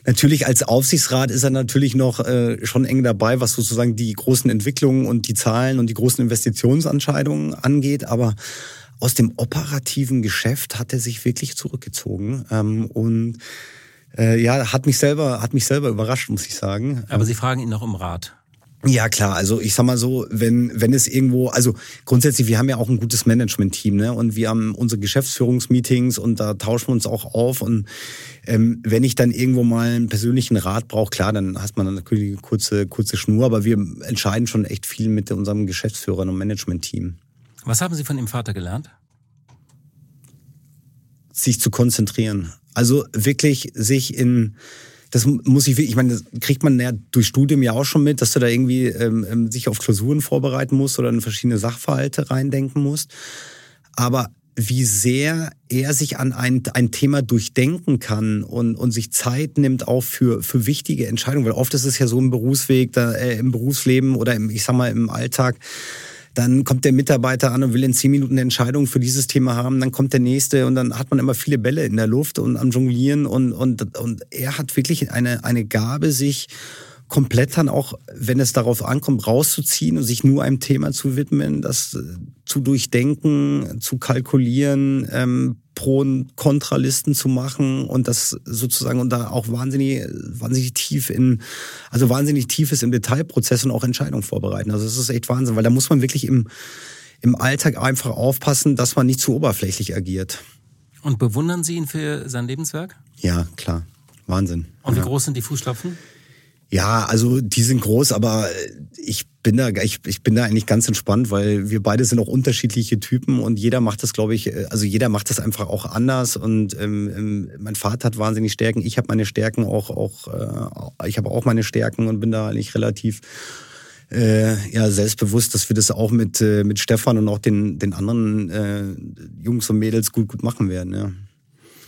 Natürlich als Aufsichtsrat ist er natürlich noch äh, schon eng dabei, was sozusagen die großen Entwicklungen und die Zahlen und die großen Investitionsentscheidungen angeht. Aber aus dem operativen Geschäft hat er sich wirklich zurückgezogen ähm, und äh, ja, hat mich selber hat mich selber überrascht, muss ich sagen. Aber Sie fragen ihn noch um Rat. Ja, klar. Also ich sag mal so, wenn, wenn es irgendwo, also grundsätzlich, wir haben ja auch ein gutes Management-Team, ne? Und wir haben unsere Geschäftsführungsmeetings und da tauschen wir uns auch auf. Und ähm, wenn ich dann irgendwo mal einen persönlichen Rat brauche, klar, dann hast man natürlich eine kurze, kurze Schnur, aber wir entscheiden schon echt viel mit unserem Geschäftsführern und Management-Team. Was haben Sie von Ihrem Vater gelernt? Sich zu konzentrieren. Also wirklich sich in das muss ich, ich meine, das kriegt man ja durch Studium ja auch schon mit, dass du da irgendwie ähm, ähm, sich auf Klausuren vorbereiten musst oder in verschiedene Sachverhalte reindenken musst. Aber wie sehr er sich an ein, ein Thema durchdenken kann und, und sich Zeit nimmt auch für, für wichtige Entscheidungen. Weil oft ist es ja so im Berufsweg, da, äh, im Berufsleben oder im, ich sag mal, im Alltag, dann kommt der Mitarbeiter an und will in zehn Minuten eine Entscheidung für dieses Thema haben. Dann kommt der nächste und dann hat man immer viele Bälle in der Luft und am Jonglieren. Und, und, und er hat wirklich eine, eine Gabe, sich komplett dann auch, wenn es darauf ankommt, rauszuziehen und sich nur einem Thema zu widmen, das äh, zu durchdenken, zu kalkulieren, ähm, Pro- und Kontralisten zu machen und das sozusagen und da auch wahnsinnig, wahnsinnig tief in, also wahnsinnig tiefes im Detailprozess und auch Entscheidungen vorbereiten. Also das ist echt Wahnsinn, weil da muss man wirklich im, im Alltag einfach aufpassen, dass man nicht zu oberflächlich agiert. Und bewundern Sie ihn für sein Lebenswerk? Ja, klar. Wahnsinn. Und wie ja. groß sind die Fußstapfen? Ja, also die sind groß, aber ich bin da, ich, ich bin da eigentlich ganz entspannt, weil wir beide sind auch unterschiedliche Typen und jeder macht das, glaube ich, also jeder macht das einfach auch anders. Und ähm, ähm mein Vater hat wahnsinnig Stärken, ich habe meine Stärken auch, auch äh, ich habe auch meine Stärken und bin da eigentlich relativ äh, ja selbstbewusst, dass wir das auch mit äh, mit Stefan und auch den den anderen äh, Jungs und Mädels gut gut machen werden. Ja.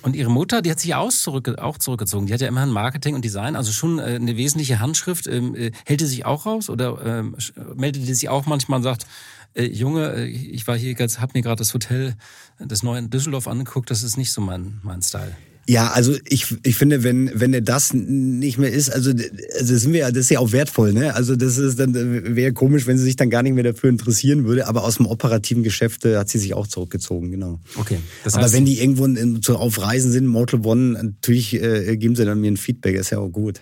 Und ihre Mutter, die hat sich auch, zurück, auch zurückgezogen. Die hat ja immerhin Marketing und Design, also schon äh, eine wesentliche Handschrift. Ähm, äh, hält die sich auch raus oder ähm, meldet die sich auch manchmal und sagt, äh, Junge, äh, ich war hier, habe mir gerade das Hotel, das neue in Düsseldorf angeguckt, das ist nicht so mein, mein Style. Ja, also ich, ich finde, wenn, wenn er das nicht mehr ist, also, also sind wir, das ist ja auch wertvoll, ne? Also das ist dann wäre komisch, wenn sie sich dann gar nicht mehr dafür interessieren würde. Aber aus dem operativen Geschäft äh, hat sie sich auch zurückgezogen, genau. Okay. Das heißt, aber wenn die irgendwo in, so auf Reisen sind, Mortal One, natürlich äh, geben sie dann mir ein Feedback, ist ja auch gut.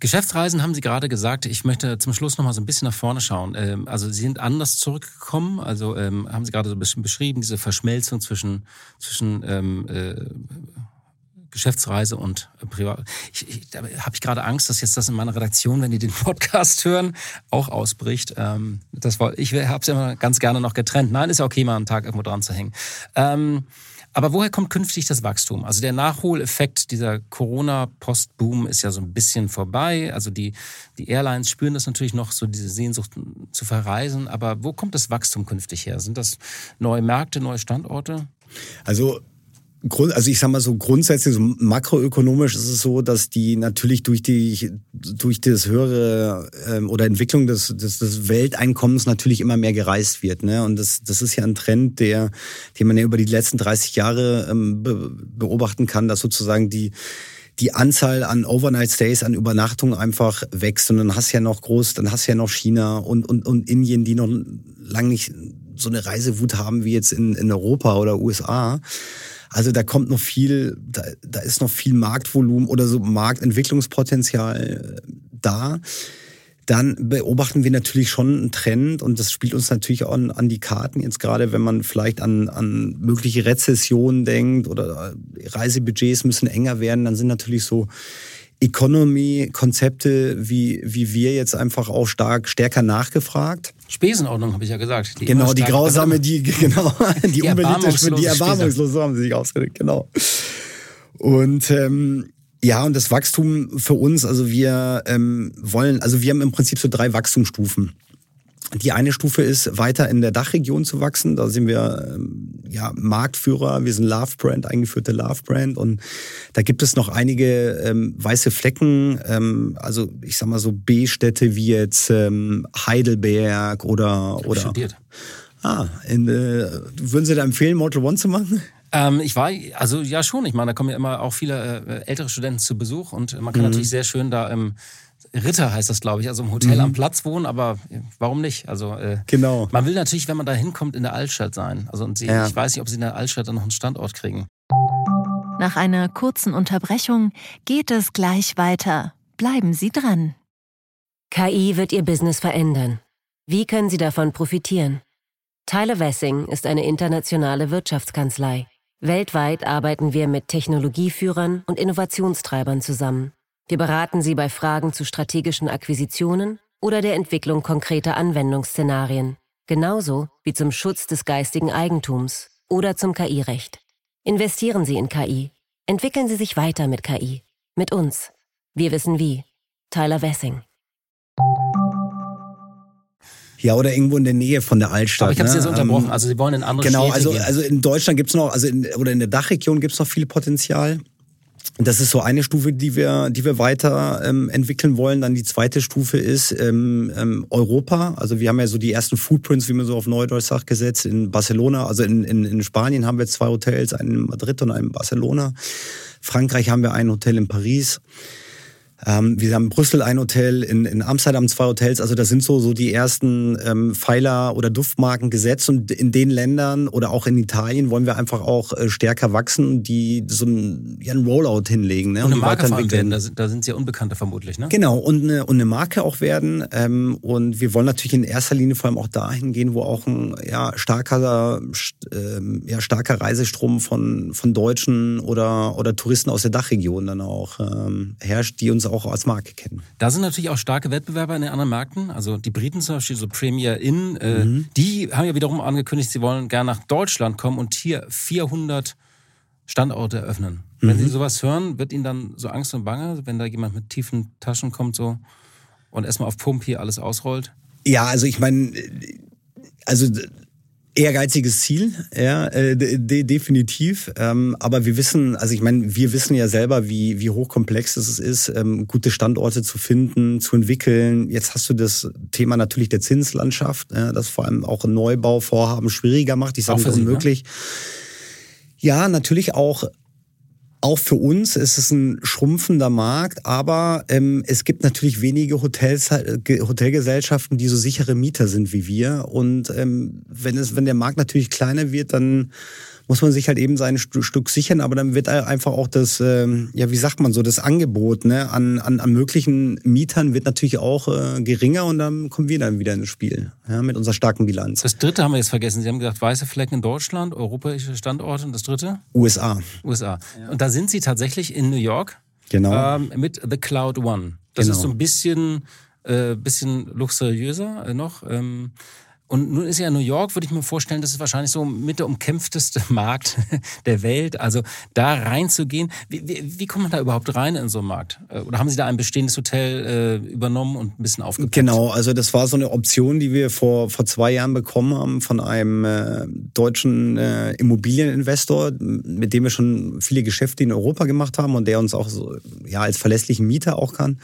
Geschäftsreisen haben Sie gerade gesagt. Ich möchte zum Schluss noch mal so ein bisschen nach vorne schauen. Ähm, also Sie sind anders zurückgekommen. Also ähm, haben Sie gerade so ein bisschen beschrieben, diese Verschmelzung zwischen, zwischen ähm, äh, Geschäftsreise und äh, Privat. Ich, ich, da habe ich gerade Angst, dass jetzt das in meiner Redaktion, wenn die den Podcast hören, auch ausbricht. Ähm, das war, ich habe es immer ganz gerne noch getrennt. Nein, ist ja okay, mal einen Tag irgendwo dran zu hängen. Ähm, aber woher kommt künftig das Wachstum? Also der Nachholeffekt dieser Corona-Postboom ist ja so ein bisschen vorbei. Also die, die Airlines spüren das natürlich noch, so diese Sehnsucht zu verreisen. Aber wo kommt das Wachstum künftig her? Sind das neue Märkte, neue Standorte? Also also ich sag mal so grundsätzlich, so makroökonomisch ist es so, dass die natürlich durch die durch das höhere ähm, oder Entwicklung des, des, des Welteinkommens natürlich immer mehr gereist wird. Ne? Und das, das ist ja ein Trend, der, den man ja über die letzten 30 Jahre ähm, be beobachten kann, dass sozusagen die die Anzahl an Overnight Stays, an Übernachtungen einfach wächst. Und dann hast du ja noch groß, dann hast du ja noch China und, und, und Indien, die noch lang nicht so eine Reisewut haben wie jetzt in, in Europa oder USA. Also da kommt noch viel, da, da ist noch viel Marktvolumen oder so Marktentwicklungspotenzial äh, da. Dann beobachten wir natürlich schon einen Trend und das spielt uns natürlich auch an, an die Karten. Jetzt gerade, wenn man vielleicht an, an mögliche Rezessionen denkt oder Reisebudgets müssen enger werden, dann sind natürlich so Economy-Konzepte wie, wie wir jetzt einfach auch stark stärker nachgefragt. Spesenordnung habe ich ja gesagt. Die genau, die grausame, die genau die, die unbeliebte, die erbarmungslose, so haben sie sich ausgedrückt, genau. Und ähm, Ja, und das Wachstum für uns, also wir ähm, wollen, also wir haben im Prinzip so drei Wachstumsstufen. Die eine Stufe ist, weiter in der Dachregion zu wachsen. Da sind wir ähm, ja Marktführer. Wir sind Love Brand, eingeführte Love Brand. Und da gibt es noch einige ähm, weiße Flecken. Ähm, also ich sag mal so B-Städte wie jetzt ähm, Heidelberg oder oder. Studiert. Ah, in, äh, würden Sie da empfehlen, Mortal One zu machen? Ähm, ich war, also ja schon, ich meine, da kommen ja immer auch viele äh, ältere Studenten zu Besuch und man kann mhm. natürlich sehr schön da im Ritter heißt das, glaube ich, also im Hotel mhm. am Platz wohnen, aber äh, warum nicht? Also äh, genau. man will natürlich, wenn man da hinkommt, in der Altstadt sein. Also und sie, ja. ich weiß nicht, ob sie in der Altstadt dann noch einen Standort kriegen. Nach einer kurzen Unterbrechung geht es gleich weiter. Bleiben Sie dran. KI wird Ihr Business verändern. Wie können Sie davon profitieren? Tyler Wessing ist eine internationale Wirtschaftskanzlei. Weltweit arbeiten wir mit Technologieführern und Innovationstreibern zusammen. Wir beraten Sie bei Fragen zu strategischen Akquisitionen oder der Entwicklung konkreter Anwendungsszenarien, genauso wie zum Schutz des geistigen Eigentums oder zum KI-Recht. Investieren Sie in KI. Entwickeln Sie sich weiter mit KI. Mit uns. Wir wissen wie. Tyler Wessing. Ja, oder irgendwo in der Nähe von der Altstadt. Aber ich habe ne? Sie jetzt unterbrochen. Also Sie wollen in andere Genau, Städte also, gehen. also in Deutschland gibt's noch, also in, oder in der Dachregion gibt's noch viel Potenzial. Das ist so eine Stufe, die wir, die wir weiter ähm, entwickeln wollen. Dann die zweite Stufe ist ähm, ähm, Europa. Also wir haben ja so die ersten Footprints, wie man so auf Neudeutsch sagt, gesetzt in Barcelona. Also in, in, in Spanien haben wir zwei Hotels, einen in Madrid und einen in Barcelona. Frankreich haben wir ein Hotel in Paris. Ähm, wir haben in Brüssel ein Hotel, in, in Amsterdam zwei Hotels. Also das sind so, so die ersten ähm, Pfeiler oder Duftmarken gesetzt. Und in den Ländern oder auch in Italien wollen wir einfach auch äh, stärker wachsen, die so ein, ja, ein Rollout hinlegen. Ne? und eine Marke vor werden, da sind, da sind Sie ja Unbekannte vermutlich, ne? Genau, und eine, und eine Marke auch werden. Ähm, und wir wollen natürlich in erster Linie vor allem auch dahin gehen, wo auch ein ja, starker, ähm, ja, starker Reisestrom von, von Deutschen oder, oder Touristen aus der Dachregion dann auch ähm, herrscht, die uns auch als Marke kennen. Da sind natürlich auch starke Wettbewerber in den anderen Märkten. Also die Briten zum Beispiel, so Premier Inn, äh, Mhm. die haben ja wiederum angekündigt, sie wollen gerne nach Deutschland kommen und hier 400 Standorte eröffnen. Wenn Mhm. Sie sowas hören, wird Ihnen dann so Angst und Bange, wenn da jemand mit tiefen Taschen kommt so und erstmal auf Pump hier alles ausrollt? Ja, also ich meine, also ehrgeiziges Ziel, ja, äh, de definitiv. Ähm, aber wir wissen, also ich meine, wir wissen ja selber, wie, wie hochkomplex es ist, ähm, gute Standorte zu finden, zu entwickeln. Jetzt hast du das Thema natürlich der Zinslandschaft, ja, das vor allem auch Neubauvorhaben schwieriger macht. Ich sage Sie, ne? unmöglich. Ja, natürlich auch auch für uns ist es ein schrumpfender Markt, aber ähm, es gibt natürlich wenige Hotels, äh, Ge- Hotelgesellschaften, die so sichere Mieter sind wie wir. Und ähm, wenn es, wenn der Markt natürlich kleiner wird, dann muss man sich halt eben sein Stück sichern, aber dann wird einfach auch das, ähm, ja, wie sagt man so, das Angebot ne, an, an, an möglichen Mietern wird natürlich auch äh, geringer und dann kommen wir dann wieder ins Spiel ja, mit unserer starken Bilanz. Das dritte haben wir jetzt vergessen. Sie haben gesagt, weiße Flecken in Deutschland, europäische Standorte und das dritte? USA, USA. Und da sind Sie tatsächlich in New York genau. ähm, mit The Cloud One. Das Genau. ist so ein bisschen, äh, bisschen luxuriöser äh, noch. Ähm, und nun ist ja New York, würde ich mir vorstellen, das ist wahrscheinlich so mit der umkämpfteste Markt der Welt. Also da reinzugehen, wie, wie, wie kommt man da überhaupt rein in so einen Markt? Äh, Oder haben Sie da ein bestehendes Hotel äh, übernommen und ein bisschen aufgepeppt? Genau, also das war so eine Option, die wir vor, vor zwei Jahren bekommen haben von einem äh, deutschen äh, Immobilieninvestor, mit dem wir schon viele Geschäfte in Europa gemacht haben und der uns auch so, ja, als verlässlichen Mieter auch kann.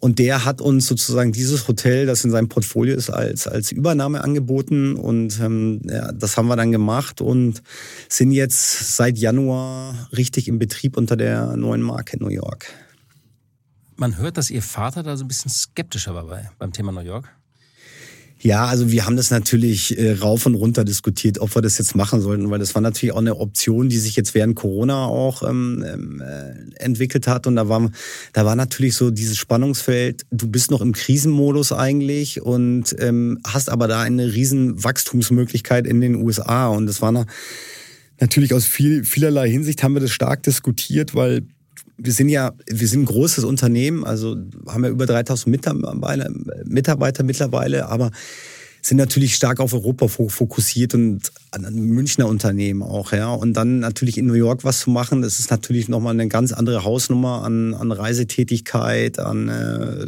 Und der hat uns sozusagen dieses Hotel, das in seinem Portfolio ist, als, als Übernahme angeboten. Und ähm, ja, das haben wir dann gemacht und sind jetzt seit Januar richtig im Betrieb unter der neuen Marke New York. Man hört, dass Ihr Vater da so ein bisschen skeptischer war bei, beim Thema New York. Ja, also wir haben das natürlich äh, rauf und runter diskutiert, ob wir das jetzt machen sollten, weil das war natürlich auch eine Option, die sich jetzt während Corona auch ähm, ähm, äh, entwickelt hat. Und da war, da war natürlich so dieses Spannungsfeld, du bist noch im Krisenmodus eigentlich und ähm, hast aber da eine riesen Wachstumsmöglichkeit in den USA. Und das war na, natürlich aus viel, vielerlei Hinsicht haben wir das stark diskutiert, weil wir sind ja, wir sind ein großes Unternehmen, also haben ja über 3000 Mitarbeiter, Mitarbeiter mittlerweile, aber sind natürlich stark auf Europa fokussiert und an Münchner Unternehmen auch, ja. Und dann natürlich in New York was zu machen, das ist natürlich nochmal eine ganz andere Hausnummer an, an Reisetätigkeit, an, äh,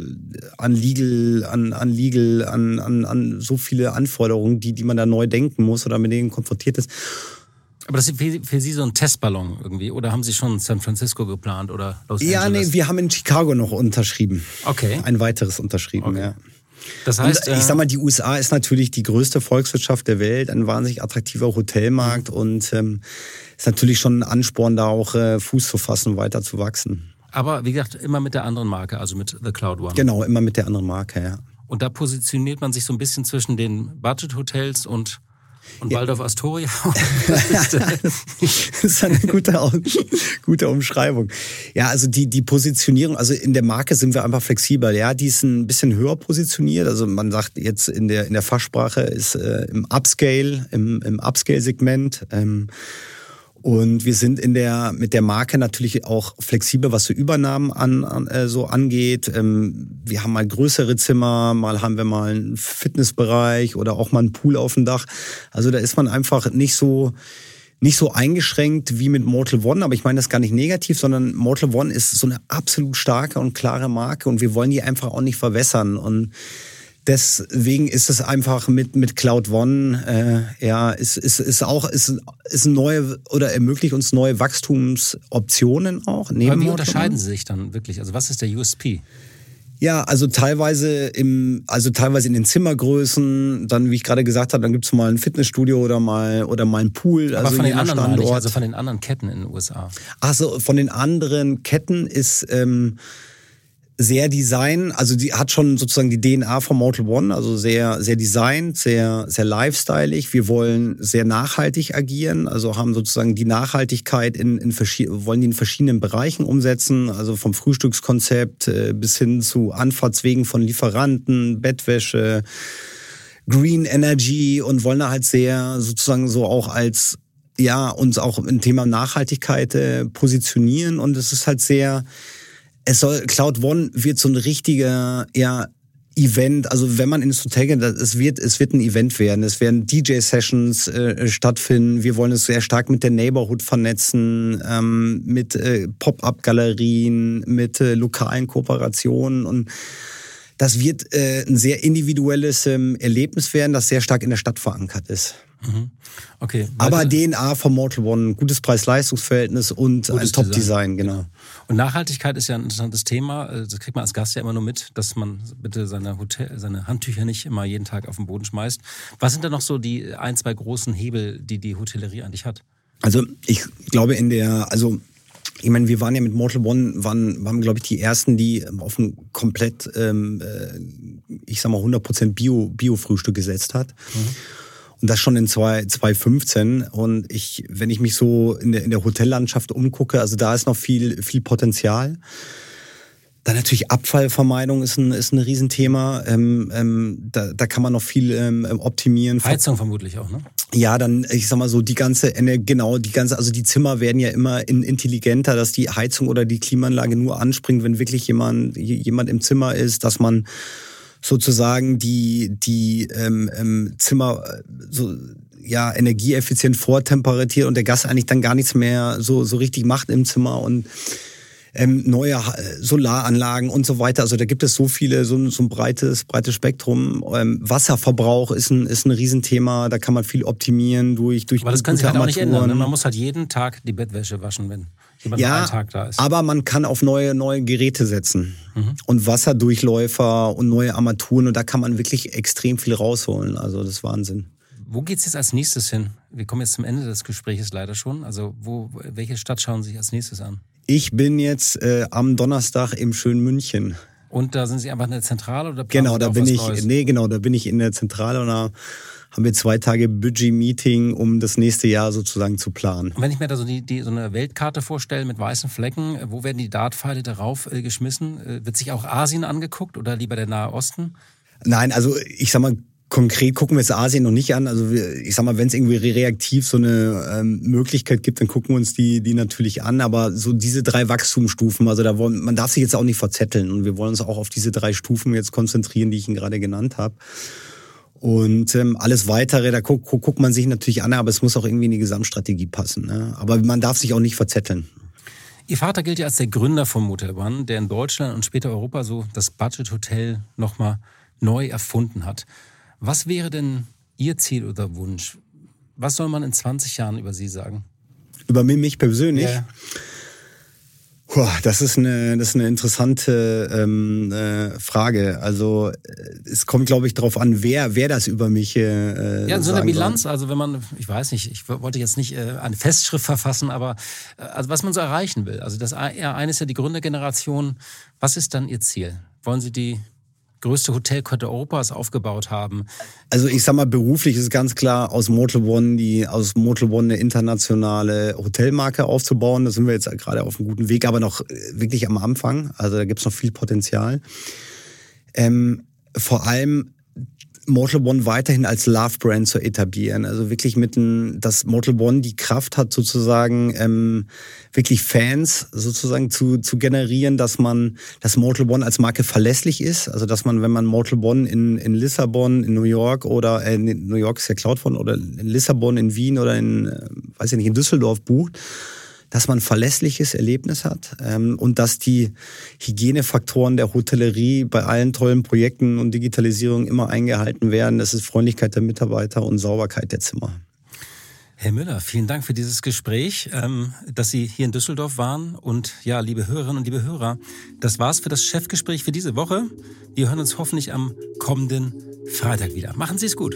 an Legal, an, an Legal, an, an, an so viele Anforderungen, die, die man da neu denken muss oder mit denen konfrontiert ist. Aber das ist für, für Sie so ein Testballon irgendwie? Oder haben Sie schon San Francisco geplant oder Los Angeles? Ja, nee, wir haben in Chicago noch unterschrieben. Okay. Ein weiteres unterschrieben, okay. ja. Das heißt, und ich sag mal, die USA ist natürlich die größte Volkswirtschaft der Welt, ein wahnsinnig attraktiver Hotelmarkt mhm. und ähm, ist natürlich schon ein Ansporn, da auch äh, Fuß zu fassen und weiter zu wachsen. Aber wie gesagt, immer mit der anderen Marke, also mit The Cloud One. Genau, immer mit der anderen Marke, ja. Und da positioniert man sich so ein bisschen zwischen den Budget-Hotels und und ja. Waldorf Astoria? das ist eine gute, gute Umschreibung. Ja, also die, die Positionierung, also in der Marke sind wir einfach flexibel. Ja, die ist ein bisschen höher positioniert. Also man sagt jetzt in der, in der Fachsprache ist äh, im Upscale, im, im Upscale-Segment. Ähm, und wir sind in der, mit der Marke natürlich auch flexibel, was so Übernahmen an, an äh, so angeht. Ähm, wir haben mal größere Zimmer, mal haben wir mal einen Fitnessbereich oder auch mal einen Pool auf dem Dach. Also da ist man einfach nicht so, nicht so eingeschränkt wie mit Mortal One, aber ich meine das gar nicht negativ, sondern Mortal One ist so eine absolut starke und klare Marke und wir wollen die einfach auch nicht verwässern und Deswegen ist es einfach mit, mit Cloud One, äh, ja, ist, ist, ist auch, ist, ist neue oder ermöglicht uns neue Wachstumsoptionen auch. Neben Aber wie unterscheiden sie sich dann wirklich? Also was ist der USP? Ja, also teilweise im, also teilweise in den Zimmergrößen, dann, wie ich gerade gesagt habe, dann gibt's mal ein Fitnessstudio oder mal oder mal ein Pool. Aber also von den anderen nicht, also von den anderen Ketten in den USA. Ach so, von den anderen Ketten ist ähm, sehr Design, also die hat schon sozusagen die DNA von Mortal One, also sehr, sehr designt, sehr, sehr lifestyleig. Wir wollen sehr nachhaltig agieren, also haben sozusagen die Nachhaltigkeit in, in wollen die in verschiedenen Bereichen umsetzen, also vom Frühstückskonzept äh, bis hin zu Anfahrtswegen von Lieferanten, Bettwäsche, Green Energy und wollen da halt sehr sozusagen so auch als ja uns auch im Thema Nachhaltigkeit äh, positionieren und es ist halt sehr es soll, Cloud One wird so ein richtiger, ja, Event, also wenn man ins Hotel geht, es wird, es wird ein Event werden. Es werden DJ-Sessions äh, stattfinden. Wir wollen es sehr stark mit der Neighborhood vernetzen, ähm, mit äh, Pop-up-Galerien, mit äh, lokalen Kooperationen und das wird äh, ein sehr individuelles ähm, Erlebnis werden, das sehr stark in der Stadt verankert ist. Mhm. Okay. Aber DNA von Mortal One, gutes Preis-Leistungs-Verhältnis und gutes ein Top-Design, genau. Und Nachhaltigkeit ist ja ein interessantes Thema. Äh, das kriegt man als Gast ja immer nur mit, dass man bitte seine, Hotel, seine Handtücher nicht immer jeden Tag auf den Boden schmeißt. Was sind da noch so die ein, zwei großen Hebel, die die Hotellerie eigentlich hat? Also ich glaube in der, also ich meine, wir waren ja mit Mortal One, waren, waren glaube ich, die ersten, die auf ein komplett, ähm, äh, ich sag mal, 100% Bio, Bio-Frühstück gesetzt hat. Mhm. Und das schon in 2015. Und ich, wenn ich mich so in der, in der Hotellandschaft umgucke, also da ist noch viel, viel Potenzial. Dann natürlich Abfallvermeidung ist ein, ist ein Riesenthema. Ähm, ähm, da, da kann man noch viel ähm, optimieren. Heizung vermutlich auch, ne? Ja, dann, ich sag mal so, die ganze, genau, die ganze, also die Zimmer werden ja immer intelligenter, dass die Heizung oder die Klimaanlage nur anspringt, wenn wirklich jemand, jemand im Zimmer ist, dass man sozusagen die, die ähm, ähm, Zimmer äh, so ja, energieeffizient vortemperatiert und der Gast eigentlich dann gar nichts mehr so, so richtig macht im Zimmer und ähm, neue äh, Solaranlagen und so weiter. Also da gibt es so viele, so, so ein breites, breites Spektrum. Ähm, Wasserverbrauch ist ein, ist ein Riesenthema, da kann man viel optimieren durch, durch Aber das kann sich halt auch nicht ändern. Ne? Man muss halt jeden Tag die Bettwäsche waschen, wenn ja, aber man kann auf neue, neue Geräte setzen mhm. und Wasserdurchläufer und neue Armaturen und da kann man wirklich extrem viel rausholen. Also das ist Wahnsinn. Wo geht es jetzt als nächstes hin? Wir kommen jetzt zum Ende des Gesprächs leider schon. Also wo, welche Stadt schauen Sie sich als nächstes an? Ich bin jetzt äh, am Donnerstag im schönen München. Und da sind Sie einfach in der Zentrale oder Genau, da bin ich. Neues? Nee, genau, da bin ich in der Zentrale und da haben wir zwei Tage Budget-Meeting, um das nächste Jahr sozusagen zu planen. Und wenn ich mir da so, die, die, so eine Weltkarte vorstelle mit weißen Flecken, wo werden die Dartpfeile darauf äh, geschmissen? Äh, wird sich auch Asien angeguckt oder lieber der Nahe Osten? Nein, also ich sag mal, konkret gucken wir es Asien noch nicht an. Also wir, ich sag mal, wenn es irgendwie reaktiv so eine ähm, Möglichkeit gibt, dann gucken wir uns die, die natürlich an. Aber so diese drei Wachstumsstufen, also da wollen, man darf sich jetzt auch nicht verzetteln und wir wollen uns auch auf diese drei Stufen jetzt konzentrieren, die ich Ihnen gerade genannt habe. Und ähm, alles Weitere, da guckt guck, guckt man sich natürlich an, aber es muss auch irgendwie in die Gesamtstrategie passen. Ne? Aber man darf sich auch nicht verzetteln. Ihr Vater gilt ja als der Gründer von Motel One, der in Deutschland und später Europa so das Budget Hotel nochmal neu erfunden hat. Was wäre denn Ihr Ziel oder Wunsch? Was soll man in 20 Jahren über Sie sagen? Über mich persönlich? Ja. Das ist eine, das ist eine interessante ähm, äh, Frage. Also äh, es kommt, glaube ich, darauf an, wer, wer das über mich. Äh, ja, so eine Bilanz. Soll. Also wenn man, ich weiß nicht, ich wollte jetzt nicht äh, eine Festschrift verfassen, aber äh, also was man so erreichen will. Also das eine ist ja die Gründergeneration. Was ist dann Ihr Ziel? Wollen Sie die größte Hotelkette Europas aufgebaut haben. Also ich sag mal, beruflich ist ganz klar, aus Motel One, die, aus Motel One eine internationale Hotelmarke aufzubauen. Da sind wir jetzt gerade auf einem guten Weg, aber noch äh, wirklich am Anfang. Also da gibt's noch viel Potenzial. Ähm, vor allem Mortal One weiterhin als Love-Brand zu etablieren. Also wirklich mit ein, dass Mortal One die Kraft hat, sozusagen ähm, wirklich Fans sozusagen zu, zu generieren, dass man, dass Mortal One als Marke verlässlich ist. Also dass man, wenn man Mortal One in, in Lissabon, in New York oder äh, New York ist ja Cloud von oder in Lissabon, in Wien oder in, äh, weiß ich nicht, in Düsseldorf bucht, dass man ein verlässliches Erlebnis hat ähm, und dass die Hygienefaktoren der Hotellerie bei allen tollen Projekten und Digitalisierung immer eingehalten werden. Das ist Freundlichkeit der Mitarbeiter und Sauberkeit der Zimmer. Herr Müller, vielen Dank für dieses Gespräch, ähm, dass Sie hier in Düsseldorf waren. Und ja, liebe Hörerinnen und liebe Hörer, das war's für das Chefgespräch für diese Woche. Wir hören uns hoffentlich am kommenden Freitag wieder. Machen Sie es gut.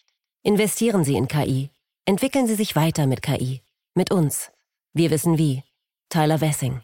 Investieren Sie in KI. Entwickeln Sie sich weiter mit KI. Mit uns. Wir wissen wie. Tyler Wessing.